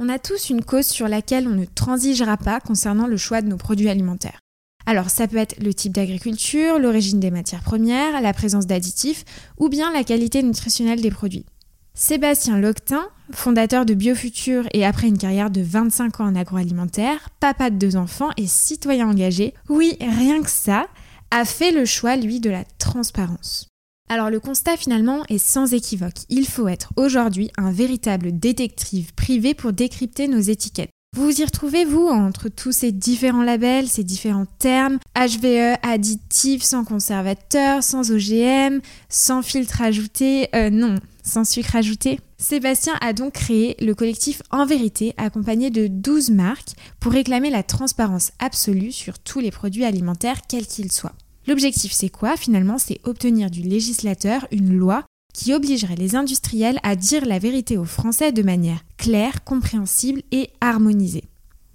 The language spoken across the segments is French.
On a tous une cause sur laquelle on ne transigera pas concernant le choix de nos produits alimentaires. Alors ça peut être le type d'agriculture, l'origine des matières premières, la présence d'additifs ou bien la qualité nutritionnelle des produits. Sébastien Loctin, fondateur de Biofutur et après une carrière de 25 ans en agroalimentaire, papa de deux enfants et citoyen engagé, oui, rien que ça, a fait le choix, lui, de la transparence. Alors le constat finalement est sans équivoque. Il faut être aujourd'hui un véritable détective privé pour décrypter nos étiquettes. Vous vous y retrouvez, vous, entre tous ces différents labels, ces différents termes, HVE, additifs, sans conservateur, sans OGM, sans filtre ajouté, euh, non, sans sucre ajouté Sébastien a donc créé le collectif En Vérité, accompagné de 12 marques, pour réclamer la transparence absolue sur tous les produits alimentaires, quels qu'ils soient. L'objectif, c'est quoi? Finalement, c'est obtenir du législateur une loi qui obligerait les industriels à dire la vérité aux Français de manière claire, compréhensible et harmonisée.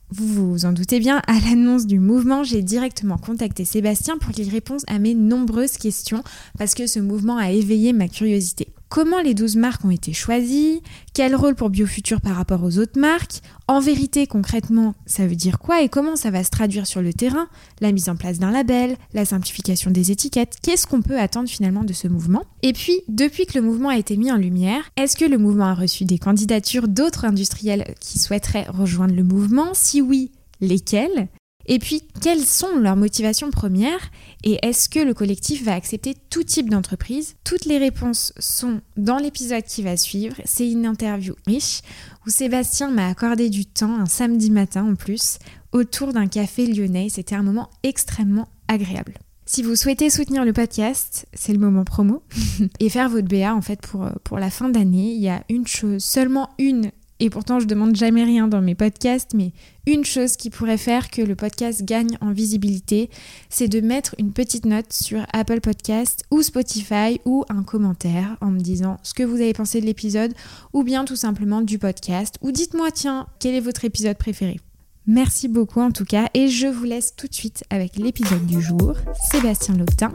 Vous vous en doutez bien, à l'annonce du mouvement, j'ai directement contacté Sébastien pour qu'il réponde à mes nombreuses questions parce que ce mouvement a éveillé ma curiosité. Comment les 12 marques ont été choisies? Quel rôle pour Biofutur par rapport aux autres marques? En vérité, concrètement, ça veut dire quoi et comment ça va se traduire sur le terrain? La mise en place d'un label, la simplification des étiquettes, qu'est-ce qu'on peut attendre finalement de ce mouvement? Et puis, depuis que le mouvement a été mis en lumière, est-ce que le mouvement a reçu des candidatures d'autres industriels qui souhaiteraient rejoindre le mouvement? Si oui, lesquels? Et puis, quelles sont leurs motivations premières et est-ce que le collectif va accepter tout type d'entreprise? Toutes les réponses sont dans l'épisode qui va suivre. C'est une interview riche où Sébastien m'a accordé du temps, un samedi matin en plus, autour d'un café lyonnais. C'était un moment extrêmement agréable. Si vous souhaitez soutenir le podcast, c'est le moment promo. et faire votre BA en fait pour, pour la fin d'année, il y a une chose, seulement une et pourtant je demande jamais rien dans mes podcasts, mais une chose qui pourrait faire que le podcast gagne en visibilité, c'est de mettre une petite note sur Apple Podcast ou Spotify ou un commentaire en me disant ce que vous avez pensé de l'épisode ou bien tout simplement du podcast ou dites-moi tiens, quel est votre épisode préféré? Merci beaucoup en tout cas et je vous laisse tout de suite avec l'épisode du jour, Sébastien Loctin,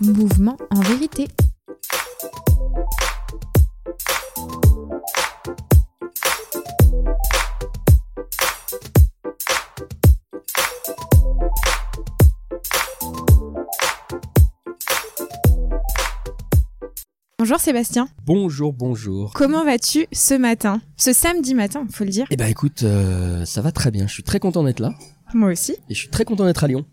Mouvement en vérité. Bonjour Sébastien. Bonjour, bonjour. Comment vas-tu ce matin Ce samedi matin, faut le dire? Eh ben écoute, euh, ça va très bien. Je suis très content d'être là. Moi aussi. Et je suis très content d'être à Lyon.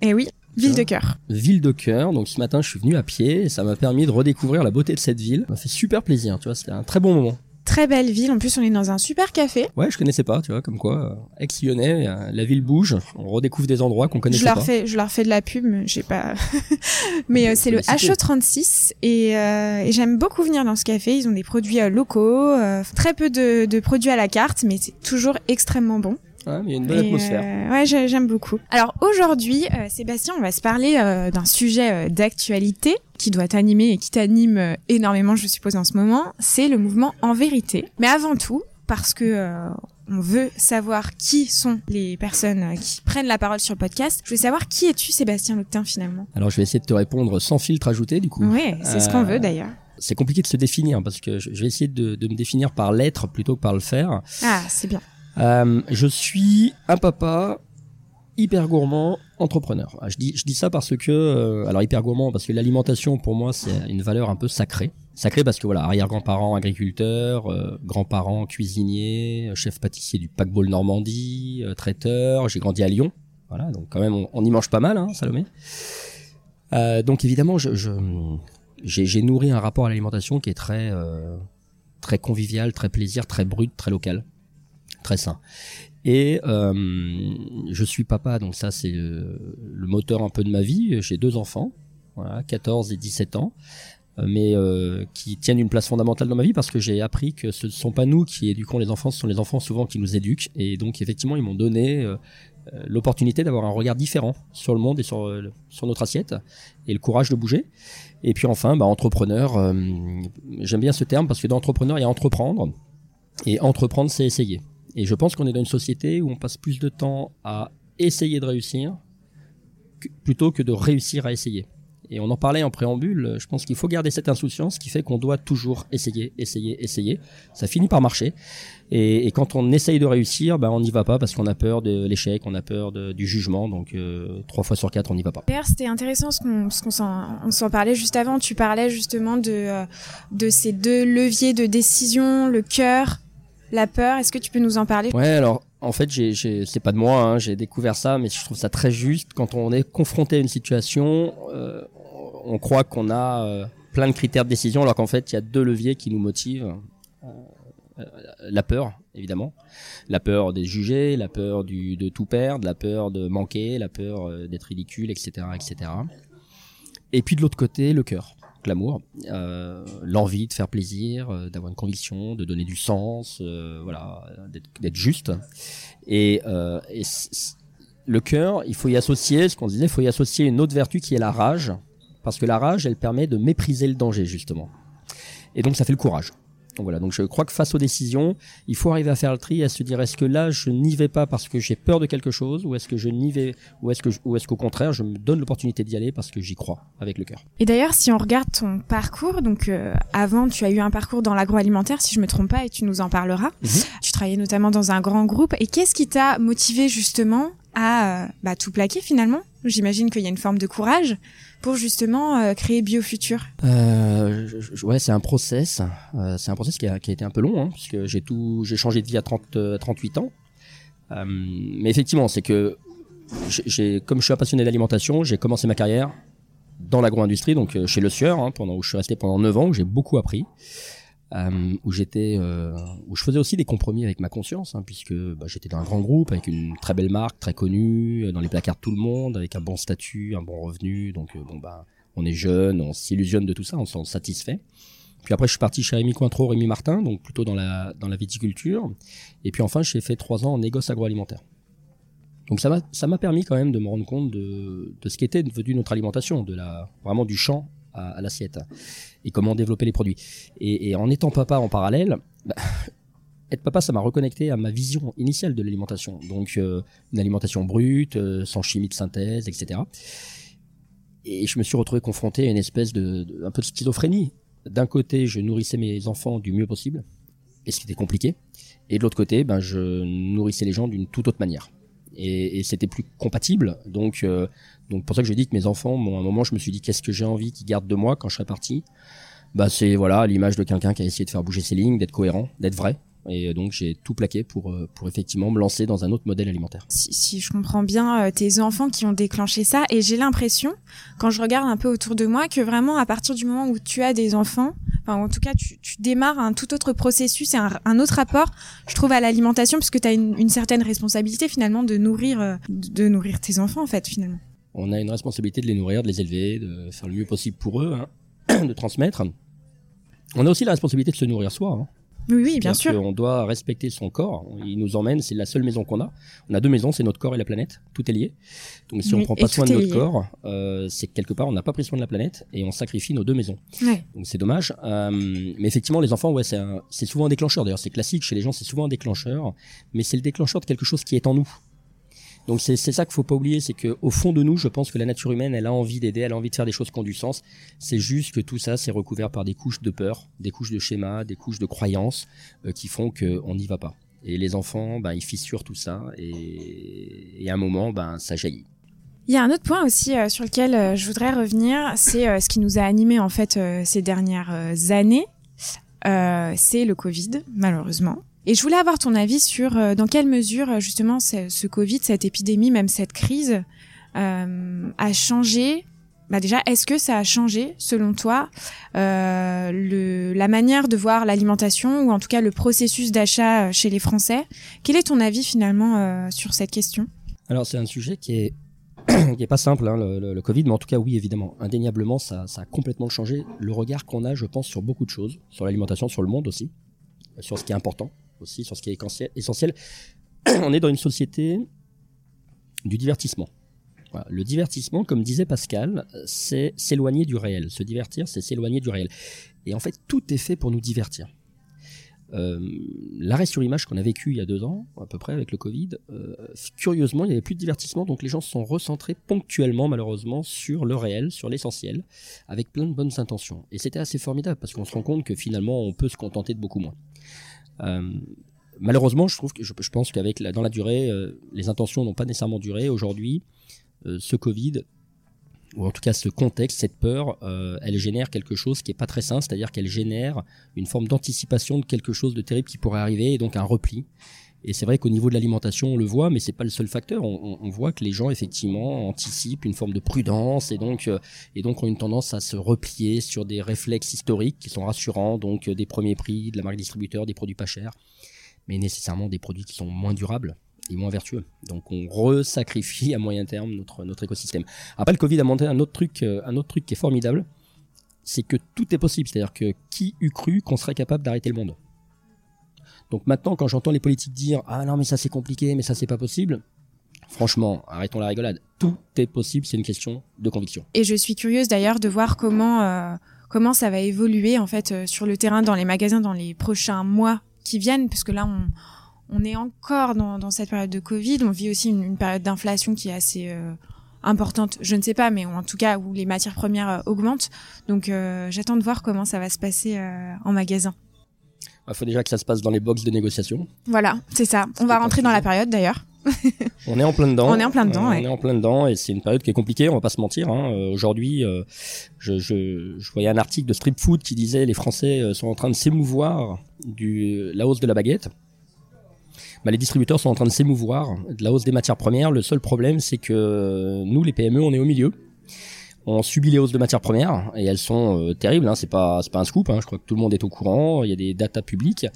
Eh oui, ville de cœur. Ville de cœur. Donc ce matin, je suis venu à pied et ça m'a permis de redécouvrir la beauté de cette ville. Ça m'a fait super plaisir, tu vois, c'était un très bon moment très belle ville. En plus, on est dans un super café. Ouais, je connaissais pas, tu vois, comme quoi, euh, ex-lyonnais, euh, la ville bouge, on redécouvre des endroits qu'on connaissait je leur pas. Fais, je leur fais de la pub, j'ai pas. mais euh, c'est le HO36 et, et j'aime beaucoup venir dans ce café. Ils ont des produits locaux, très peu de, de produits à la carte, mais c'est toujours extrêmement bon. Ouais, mais il y a une bonne atmosphère. ouais, j'aime beaucoup. Alors aujourd'hui, Sébastien, on va se parler d'un sujet d'actualité qui doit t'animer et qui t'anime énormément, je suppose, en ce moment, c'est le mouvement En Vérité. Mais avant tout, parce que euh, on veut savoir qui sont les personnes qui prennent la parole sur le podcast. Je veux savoir qui es-tu, Sébastien Loctin, finalement? Alors, je vais essayer de te répondre sans filtre ajouté, du coup. Oui, c'est ce qu'on veut, euh, d'ailleurs. C'est compliqué de se définir parce que je vais essayer de, me définir par l'être plutôt que par le faire. Ah, c'est bien. Euh, je suis un papa hyper gourmand, entrepreneur. Ah, je dis, je dis ça parce que, euh, alors hyper gourmand, parce que l'alimentation pour moi c'est une valeur un peu sacrée. Sacrée parce que voilà, arrière-grands-parents agriculteurs, euh, grands-parents cuisiniers, euh, chef pâtissier du paquebot Normandie, traiteur. J'ai grandi à Lyon, voilà, donc quand même on, y mange pas mal, hein, Salomé. donc évidemment, je, je j'ai nourri un rapport à l'alimentation qui est très très convivial, très plaisir, très brut, très local, très sain. Et euh, je suis papa, donc ça c'est le, moteur un peu de ma vie. J'ai deux enfants, voilà, 14 et 17 ans, euh, mais euh, qui tiennent une place fondamentale dans ma vie parce que j'ai appris que ce ne sont pas nous qui éduquons les enfants, ce sont les enfants souvent qui nous éduquent. Et donc effectivement, ils m'ont donné euh, l'opportunité d'avoir un regard différent sur le monde et sur, notre assiette et le courage de bouger. Et puis enfin, bah, entrepreneur, j'aime bien ce terme parce que dans entrepreneur, il y a entreprendre. Et entreprendre, c'est essayer. Et je pense qu'on est dans une société où on passe plus de temps à essayer de réussir plutôt que de réussir à essayer. Et on en parlait en préambule, je pense qu'il faut garder cette insouciance qui fait qu'on doit toujours essayer, essayer, essayer. Ça finit par marcher. Et, quand on essaye de réussir, ben on n'y va pas parce qu'on a peur de l'échec, on a peur du jugement. Donc euh, trois fois sur quatre, on n'y va pas. C'était intéressant ce qu'on s'en parlait juste avant. Tu parlais justement de, euh, de ces deux leviers de décision, le cœur, la peur. Est-ce que tu peux nous en parler? Ouais, alors en fait, j'ai, c'est pas de moi, hein, j'ai découvert ça, mais je trouve ça très juste. Quand on est confronté à une situation, euh, on croit qu'on a plein de critères de décision, alors qu'en fait, il y a deux leviers qui nous motivent. Euh, la peur, évidemment, la peur d'être jugé, la peur du, de tout perdre, la peur de manquer, la peur euh, d'être ridicule, etc., etc. Et puis de l'autre côté, le cœur, l'amour, euh, l'envie de faire plaisir, d'avoir une conviction, de donner du sens, voilà, d'être juste. Et, et le cœur, il faut y associer, ce qu'on disait, il faut y associer une autre vertu qui est la rage, parce que la rage, elle permet de mépriser le danger justement. Et donc ça fait le courage. Donc voilà, donc je crois que face aux décisions, il faut arriver à faire le tri, à se dire est-ce que là je n'y vais pas parce que j'ai peur de quelque chose, ou est-ce que je n'y vais, ou est-ce que, ou est-ce qu'au contraire je me donne l'opportunité d'y aller parce que j'y crois avec le cœur. Et d'ailleurs, si on regarde ton parcours, donc euh, avant tu as eu un parcours dans l'agroalimentaire, si je me trompe pas, et tu nous en parleras. Mhm. Tu travaillais notamment dans un grand groupe. Et qu'est-ce qui t'a motivé justement à euh, bah, tout plaquer finalement? J'imagine qu'il y a une forme de courage pour justement euh, créer BioFuture euh, Ouais, c'est un process. Euh, c'est un process qui a, qui a, été un peu long, hein, puisque j'ai tout, j'ai changé de vie à 30, 38 ans. Euh, mais effectivement, c'est que j'ai, comme je suis un passionné d'alimentation, j'ai commencé ma carrière dans l'agro-industrie, donc chez Le Sieur, hein, pendant où je suis resté pendant 9 ans, où j'ai beaucoup appris. Euh, où j'étais, euh, où je faisais aussi des compromis avec ma conscience, hein, puisque bah, j'étais dans un grand groupe avec une très belle marque, très connue, euh, dans les placards de tout le monde, avec un bon statut, un bon revenu. Donc bon bah, on est jeune, on s'illusionne de tout ça, on s'en satisfait. Puis après, je suis parti chez Rémi Cointreau, Rémi Martin, donc plutôt dans la dans la viticulture. Et puis enfin, j'ai fait trois ans en négoce agroalimentaire. Donc ça m'a permis quand même de me rendre compte de de ce qu'était devenu notre alimentation, de la vraiment du champ à, l'assiette et comment développer les produits. Et, en étant papa en parallèle, bah, être papa, ça m'a reconnecté à ma vision initiale de l'alimentation. Donc euh, une alimentation brute, euh, sans chimie de synthèse, etc. Et je me suis retrouvé confronté à une espèce de, un peu de schizophrénie. D'un côté, je nourrissais mes enfants du mieux possible, et ce qui était compliqué. Et de l'autre côté, ben, je nourrissais les gens d'une toute autre manière. Et, c'était plus compatible. Donc, euh, donc pour ça que je dis que mes enfants, bon, à un moment, je me suis dit qu'est-ce que j'ai envie qu'ils gardent de moi quand je serai parti? Bah c'est voilà l'image de quelqu'un qui a essayé de faire bouger ses lignes, d'être cohérent, d'être vrai. Et donc j'ai tout plaqué pour euh, pour effectivement me lancer dans un autre modèle alimentaire. Si, si je comprends bien, euh, tes enfants qui ont déclenché ça, et j'ai l'impression, quand je regarde un peu autour de moi, que vraiment à partir du moment où tu as des enfants, enfin en tout cas tu, tu démarres un tout autre processus et un, un autre rapport, je trouve à l'alimentation, puisque tu as une, une, certaine responsabilité finalement de nourrir euh, de nourrir tes enfants en fait finalement on a une responsabilité de les nourrir, de les élever, de faire le mieux possible pour eux, hein, de transmettre. On a aussi la responsabilité de se nourrir soi. Hein. Oui, oui, bien sûr. On doit respecter son corps. Il nous emmène, c'est la seule maison qu'on a. On a deux maisons, c'est notre corps et la planète. Tout est lié. Donc si on prend pas soin de notre corps, euh, c'est quelque part on n'a pas pris soin de la planète et on sacrifie nos deux maisons. Donc c'est dommage. Euh, mais effectivement, les enfants, ouais, c'est souvent un déclencheur. D'ailleurs, c'est classique chez les gens, c'est souvent un déclencheur. Mais c'est le déclencheur de quelque chose qui est en nous. Donc c'est ça qu'il faut pas oublier, c'est que au fond de nous, je pense que la nature humaine, elle a envie d'aider, elle a envie de faire des choses qui ont du sens. C'est juste que tout ça, c'est recouvert par des couches de peur, des couches de schémas, des couches de croyances euh, qui font qu'on n'y va pas. Et les enfants, ben, ils fissurent tout ça et, à un moment, ben, ça jaillit. Il y a un autre point aussi euh, sur lequel euh, je voudrais revenir, c'est ce qui nous a animés en fait ces dernières années. c'est le Covid, malheureusement. Et je voulais avoir ton avis sur euh, dans quelle mesure euh, justement ce, Covid, cette épidémie, même cette crise, euh, a changé. Bah déjà, est-ce que ça a changé, selon toi, la manière de voir l'alimentation ou en tout cas le processus d'achat chez les Français? Quel est ton avis finalement sur cette question? Alors c'est un sujet qui est qui est pas simple, hein, le, le, Covid, mais en tout cas oui, évidemment, indéniablement, ça, ça a complètement changé le regard qu'on a, je pense, sur beaucoup de choses, sur l'alimentation, sur le monde aussi, sur ce qui est important aussi sur ce qui est essentiel. On est dans une société du divertissement. Le divertissement, comme disait Pascal, c'est s'éloigner du réel. Se divertir, c'est s'éloigner du réel. Et en fait, tout est fait pour nous divertir. Euh, L'arrêt sur image qu'on a vécu il y a deux ans, à peu près, avec le Covid, euh, curieusement, il n'y avait plus de divertissement, donc les gens se sont recentrés ponctuellement, malheureusement, sur le réel, sur l'essentiel, avec plein de bonnes intentions. Et c'était assez formidable, parce qu'on se rend compte que finalement, on peut se contenter de beaucoup moins. Euh, malheureusement, je trouve que je, pense qu'avec dans la durée, euh, les intentions n'ont pas nécessairement duré. Aujourd'hui, euh, ce Covid ou en tout cas ce contexte, cette peur, elle génère quelque chose qui est pas très sain, c'est-à-dire qu'elle génère une forme d'anticipation de quelque chose de terrible qui pourrait arriver et donc un repli. Et c'est vrai qu'au niveau de l'alimentation, on le voit, mais c'est pas le seul facteur. On, voit que les gens effectivement anticipent une forme de prudence et donc euh, et donc ont une tendance à se replier sur des réflexes historiques qui sont rassurants, donc euh, des premiers prix, de la marque distributeur, des produits pas chers, mais nécessairement des produits qui sont moins durables et moins vertueux. Donc on resacrifie à moyen terme notre, notre écosystème. Après le Covid a montré un autre truc, euh, un autre truc qui est formidable, c'est que tout est possible. C'est-à-dire que qui eût cru qu'on serait capable d'arrêter le monde? Donc maintenant, quand j'entends les politiques dire ah non mais ça c'est compliqué, mais ça c'est pas possible, franchement, arrêtons la rigolade. Tout est possible, c'est une question de conviction. Et je suis curieuse d'ailleurs de voir comment euh, comment ça va évoluer en fait euh, sur le terrain, dans les magasins, dans les prochains mois qui viennent, puisque là on on est encore dans, cette période de Covid. On vit aussi une, période d'inflation qui est assez euh, importante. Je ne sais pas, mais en tout cas où les matières premières augmentent. Donc j'attends de voir comment ça va se passer en magasin. Il faut déjà que ça se passe dans les box de négociation. Voilà, c'est ça. On va rentrer dans la période d'ailleurs. on est en plein dedans. On est en plein dedans. on est en plein dedans et c'est une période qui est compliquée. On va pas se mentir. Hein. Aujourd'hui, je, je, voyais un article de Strip Food qui disait les Français sont en train de s'émouvoir du la hausse de la baguette. Bah, les distributeurs sont en train de s'émouvoir de la hausse des matières premières. Le seul problème, c'est que nous, les PME, on est au milieu. On subit les hausses de matières premières et elles sont euh, terribles. Hein. C'est pas c'est pas un scoop. Hein. Je crois que tout le monde est au courant. Il y a des datas publiques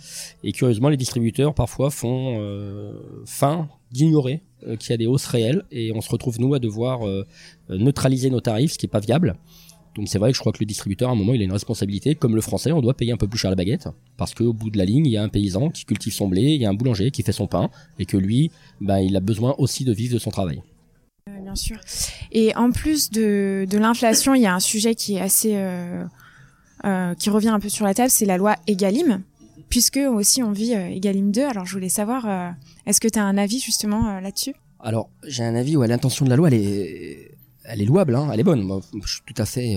et curieusement, les distributeurs parfois font euh, fin d'ignorer euh, qu'il y a des hausses réelles et on se retrouve nous à devoir euh, neutraliser nos tarifs, ce qui est pas viable. Donc c'est vrai que je crois que le distributeur, à un moment, il a une responsabilité. Comme le français, on doit payer un peu plus cher la baguette. Parce qu'au bout de la ligne, il y a un paysan qui cultive son blé, il y a un boulanger qui fait son pain. Et que lui, ben, il a besoin aussi de vivre de son travail. Euh, bien sûr. Et en plus de, l'inflation, il y a un sujet. Euh, euh, qui revient un peu sur la table, c'est la loi Egalim. Puisque aussi on vit Egalim 2. Alors je voulais savoir, est-ce que tu as un avis justement là-dessus? Alors, j'ai un avis où l'intention de la loi, elle est, louable, hein, elle est bonne. je suis tout à fait,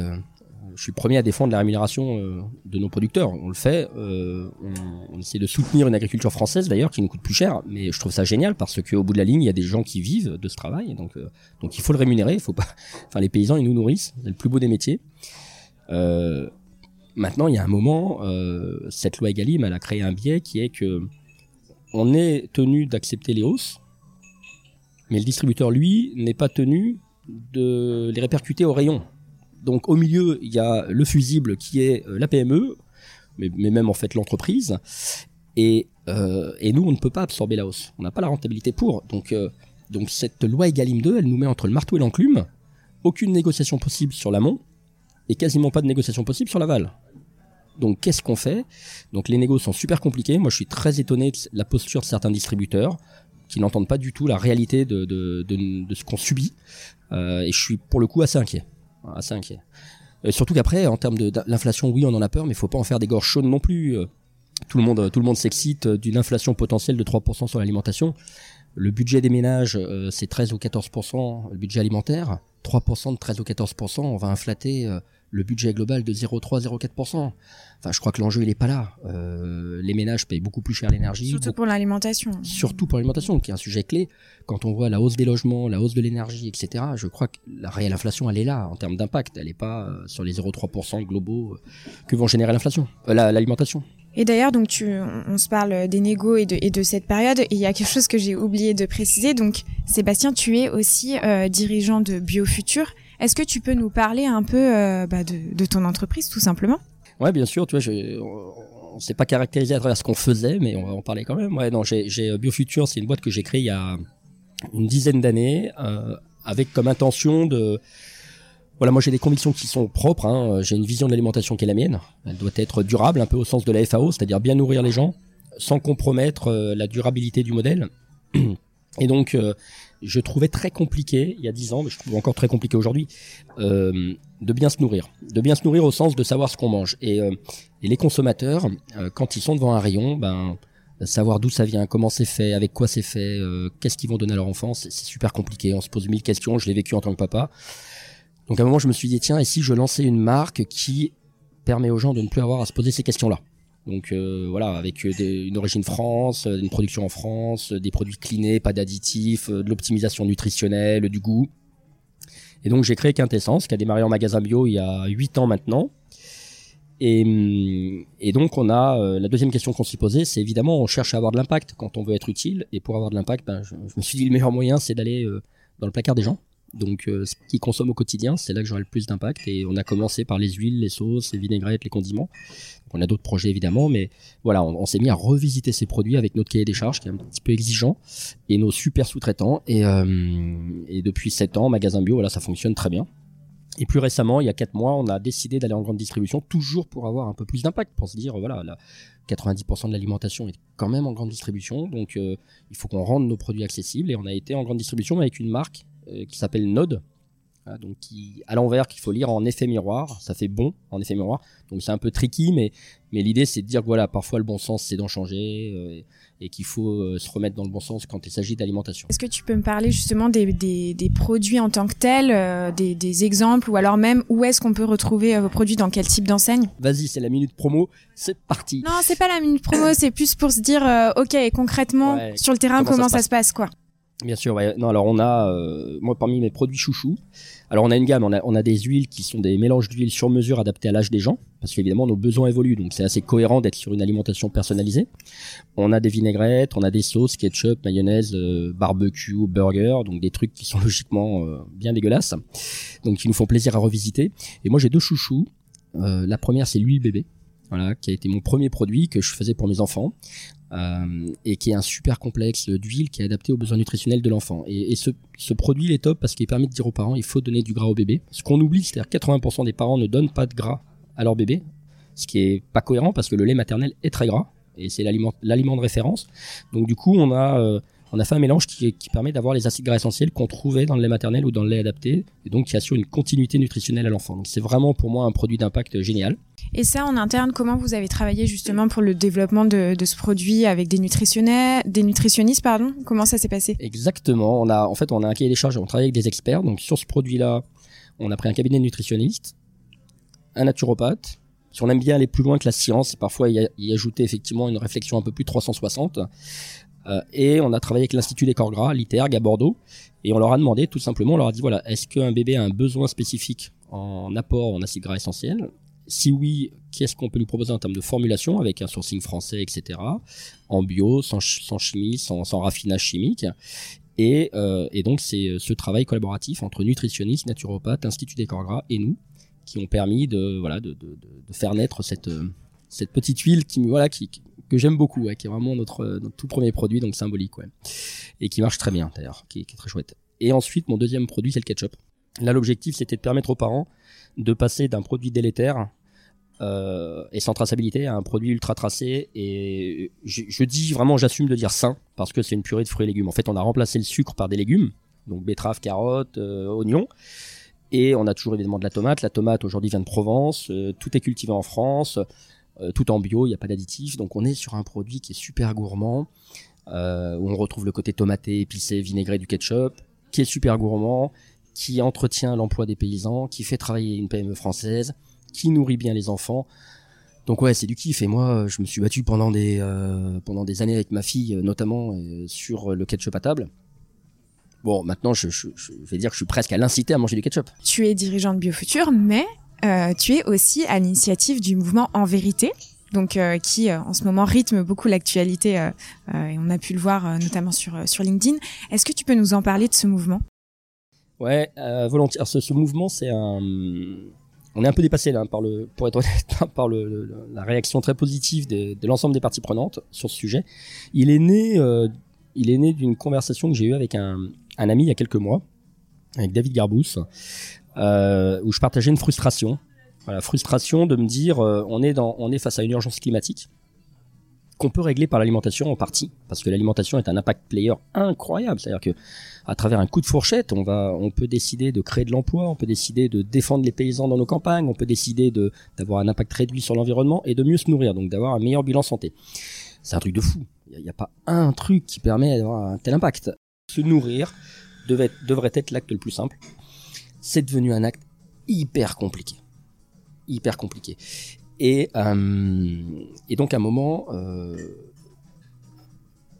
je suis le premier à défendre la rémunération euh, de nos producteurs. On le fait. Euh, on, essaie de soutenir une agriculture française d'ailleurs qui nous coûte plus cher, mais je trouve ça génial parce qu'au bout de la ligne, il y a des gens qui vivent de ce travail, donc donc il faut le rémunérer. Il faut pas. Enfin, les paysans, ils nous nourrissent. C'est le plus beau des métiers. maintenant, il y a un moment, cette loi Egalim, elle a créé un biais qui est que on est tenu d'accepter les hausses, mais le distributeur, lui, n'est pas tenu de les répercuter au rayon. Donc au milieu, il y a le fusible qui est euh, la PME, mais, même en fait l'entreprise. Et, euh, et, nous, on ne peut pas absorber la hausse. On n'a pas la rentabilité pour. Donc, euh, cette loi Egalim 2, elle nous met entre le marteau et l'enclume. Aucune négociation possible sur l'amont et quasiment pas de négociation possible sur l'aval. Donc qu'est-ce qu'on fait? Donc les négociations sont super compliquées. Moi, je suis très étonné de la posture de certains distributeurs qui n'entendent pas du tout la réalité de, ce qu'on subit. Et je suis pour le coup assez inquiet. Assez inquiet. Et surtout qu'après, en termes de, l'inflation, oui, on en a peur, mais il faut pas en faire des gorges chaudes non plus. Euh, tout le monde, tout le monde s'excite d'une inflation potentielle de 3% sur l'alimentation. Le budget des ménages, euh, c'est 13 ou 14%, le budget alimentaire. 3% de 13 ou 14%, on va inflater le budget global de 0,3-0,4%. Enfin, je crois que l'enjeu il est pas là. Euh, les ménages payent beaucoup plus cher l'énergie. Surtout pour l'alimentation. Surtout pour l'alimentation, qui est un sujet clé. Quand on voit la hausse des logements, la hausse de l'énergie, etc., je crois que la réelle inflation, elle est là en termes d'impact. Elle n'est pas euh, sur les 0,3% globaux euh, que vont générer l'inflation, l'alimentation. Et d'ailleurs, donc tu, on, se parle des négos et de, et de cette période. Et il y a quelque chose que j'ai oublié de préciser. Donc, Sébastien, tu es aussi dirigeant de BioFuture. Est-ce que tu peux nous parler un peu euh, bah, de, ton entreprise, tout simplement? Ouais, bien sûr. Tu vois, on ne s'est pas caractérisé à travers ce qu'on faisait, mais on va en parler quand même. Ouais, non, j'ai, j'ai euh, Biofuture, c'est une boîte que j'ai créée il y a une dizaine d'années, euh, avec comme intention de voilà, moi j'ai des convictions qui sont propres. Hein. J'ai une vision de l'alimentation qui est la mienne. Elle doit être durable, un peu au sens de la FAO, c'est-à-dire bien nourrir les gens, sans compromettre la durabilité du modèle. Et donc, je trouvais très compliqué il y a dix ans, mais je trouve encore très compliqué aujourd'hui, euh, de bien se nourrir, de bien se nourrir au sens de savoir ce qu'on mange. Et, et les consommateurs, quand ils sont devant un rayon, ben savoir d'où ça vient, comment c'est fait, avec quoi c'est fait, qu'est-ce qu'ils vont donner à leur enfant, c'est super compliqué. On se pose mille questions. Je l'ai vécu en tant que papa. Donc à un moment, je me suis dit tiens, et si je lançais une marque qui permet aux gens de ne plus avoir à se poser ces questions-là? Donc euh, voilà, avec euh, une origine France, euh, une production en France, des produits clinés, pas d'additifs, de l'optimisation nutritionnelle, du goût. Et donc j'ai créé Quintessence, qui a démarré en magasin bio il y a 8 ans maintenant. Et, hum, et donc on a la deuxième question qu'on s'est posée, c'est évidemment on cherche à avoir de l'impact quand on veut être utile. Et pour avoir de l'impact, ben, je, me suis dit le meilleur moyen c'est d'aller dans le placard des gens. Donc euh, ce qu'ils consomment au quotidien, c'est là que j'aurai le plus d'impact. Et on a commencé par les huiles, les sauces, les vinaigrettes, les condiments. on a d'autres projets évidemment, mais voilà, on, s'est mis à revisiter ces produits avec notre cahier des charges qui est un petit peu exigeant et nos super sous-traitants. Et, euh, depuis 7 ans, magasin bio, voilà, ça fonctionne très bien. Et plus récemment, il y a 4 mois, on a décidé d'aller en grande distribution, toujours pour avoir un peu plus d'impact, pour se dire, voilà, là, 90% de l'alimentation est quand même en grande distribution, donc euh, il faut qu'on rende nos produits accessibles. Et on a été en grande distribution avec une marque qui s'appelle Node. donc qui, à l'envers qu'il faut lire en effet miroir, ça fait bon en effet miroir. Donc c'est un peu tricky, mais, mais l'idée c'est de dire que voilà, parfois le bon sens c'est d'en changer euh, et qu'il faut euh, se remettre dans le bon sens quand il s'agit d'alimentation. Est-ce que tu peux me parler justement des, des, produits en tant que tels, des, des, exemples ou alors même où est-ce qu'on peut retrouver vos produits dans quel type d'enseigne? Vas-y, c'est la minute promo, c'est parti. Non, c'est pas la minute promo, c'est plus pour se dire ok concrètement sur le terrain comment, ça, se passe quoi. Bien sûr, ouais. non. Alors on a, euh, moi parmi mes produits chouchous, alors on a une gamme, on a, on a des huiles qui sont des mélanges d'huiles sur mesure adaptés à l'âge des gens, parce qu'évidemment nos besoins évoluent, donc c'est assez cohérent d'être sur une alimentation personnalisée. On a des vinaigrettes, on a des sauces, ketchup, mayonnaise, euh, barbecue, burger, donc des trucs qui sont logiquement euh, bien dégueulasses, donc qui nous font plaisir à revisiter. Et moi j'ai deux chouchous. la première c'est l'huile bébé voilà, qui a été mon premier produit que je faisais pour mes enfants. Euh, et qui est un super complexe d'huile qui est adapté aux besoins nutritionnels de l'enfant. Et, ce, produit il est top parce qu'il permet de dire aux parents il faut donner du gras au bébé. Ce qu'on oublie, c'est-à-dire 80% des parents ne donnent pas de gras à leur bébé, ce qui est pas cohérent parce que le lait maternel est très gras et c'est l'aliment de référence. Donc du coup, on a euh, on a fait un mélange qui, qui permet d'avoir les acides gras essentiels qu'on trouvait dans le lait maternel ou dans le lait adapté, et donc qui assure une continuité nutritionnelle à l'enfant. Donc c'est vraiment pour moi un produit d'impact génial. Et ça, en interne, comment vous avez travaillé justement pour le développement de, de ce produit avec des nutritionnistes, des nutritionnistes, pardon? Comment ça s'est passé? Exactement. On a, en fait, on a un cahier des charges, on travaille avec des experts. Donc sur ce produit-là, on a pris un cabinet de nutritionniste, un naturopathe. Si on aime bien aller plus loin que la science, parfois y, y ajouter effectivement une réflexion un peu plus 360. Euh, et on a travaillé avec l'Institut des corps gras, l'ITERG à Bordeaux, et on leur a demandé tout simplement, on leur a dit voilà, est-ce qu'un bébé a un besoin spécifique en apport en acides gras essentiels? Si oui, qu'est-ce qu'on peut lui proposer en termes de formulation avec un sourcing français, etc. En bio, sans, chimie, sans, raffinage chimique. Et, euh, et donc c'est ce travail collaboratif entre nutritionnistes, naturopathes, Institut des corps gras et nous qui ont permis de voilà de, de, de faire naître cette cette petite huile qui voilà qui, que j'aime beaucoup, qui est vraiment notre, notre, tout premier produit, donc symbolique, et qui marche très bien d'ailleurs, qui, est très chouette. Et ensuite, mon deuxième produit, c'est le ketchup. Là, l'objectif, c'était de permettre aux parents de passer d'un produit délétère euh, et sans traçabilité à un produit ultra tracé. Et je, dis vraiment, j'assume de dire sain, parce que c'est une purée de fruits et légumes. En fait, on a remplacé le sucre par des légumes, donc betterave, carottes, euh, oignons. Et on a toujours évidemment de la tomate. La tomate aujourd'hui vient de Provence. Euh, tout est cultivé en France. Euh, tout en bio, il n'y a pas d'additifs. Donc on est sur un produit qui est super gourmand, euh, où on retrouve le côté tomaté, épicé, vinaigré du ketchup, qui est super gourmand, qui entretient l'emploi des paysans, qui fait travailler une PME française, qui nourrit bien les enfants. Donc ouais, c'est du kiff. Et moi, je me suis battu pendant des euh, pendant des années avec ma fille, notamment sur le ketchup à table. Bon, maintenant, je, je, vais dire que je suis presque à l'inciter à manger du ketchup. Tu es dirigeant de BioFuture, mais euh, tu es aussi à l'initiative du mouvement En Vérité, donc euh, qui euh, en ce moment rythme beaucoup l'actualité et on a pu le voir notamment sur LinkedIn. Est-ce que tu peux nous en parler de ce mouvement? Ouais, volontiers. ce, ce, mouvement, c'est on est un peu dépassé là par pour être honnête, par la réaction très positive de, de l'ensemble des parties prenantes sur ce sujet. Il est né, il est né d'une conversation que j'ai eue avec un, un ami il y a quelques mois, avec David Garbous, euh, où je partageais une frustration. Voilà, frustration de me dire, euh, on est face à une urgence climatique. qu'on peut régler par l'alimentation en partie, parce que l'alimentation est un impact player incroyable. C'est-à-dire que à travers un coup de fourchette, on peut décider de créer de l'emploi, on peut décider de défendre les paysans dans nos campagnes, on peut décider de d'avoir un impact réduit sur l'environnement et de mieux se nourrir, donc d'avoir un meilleur bilan santé. C'est un truc de fou. Il n'y a, pas un truc qui permet d'avoir un tel impact. Se nourrir devrait être l'acte le plus simple. C'est devenu un acte hyper compliqué. Hyper compliqué. Et, euh, donc à un moment, euh,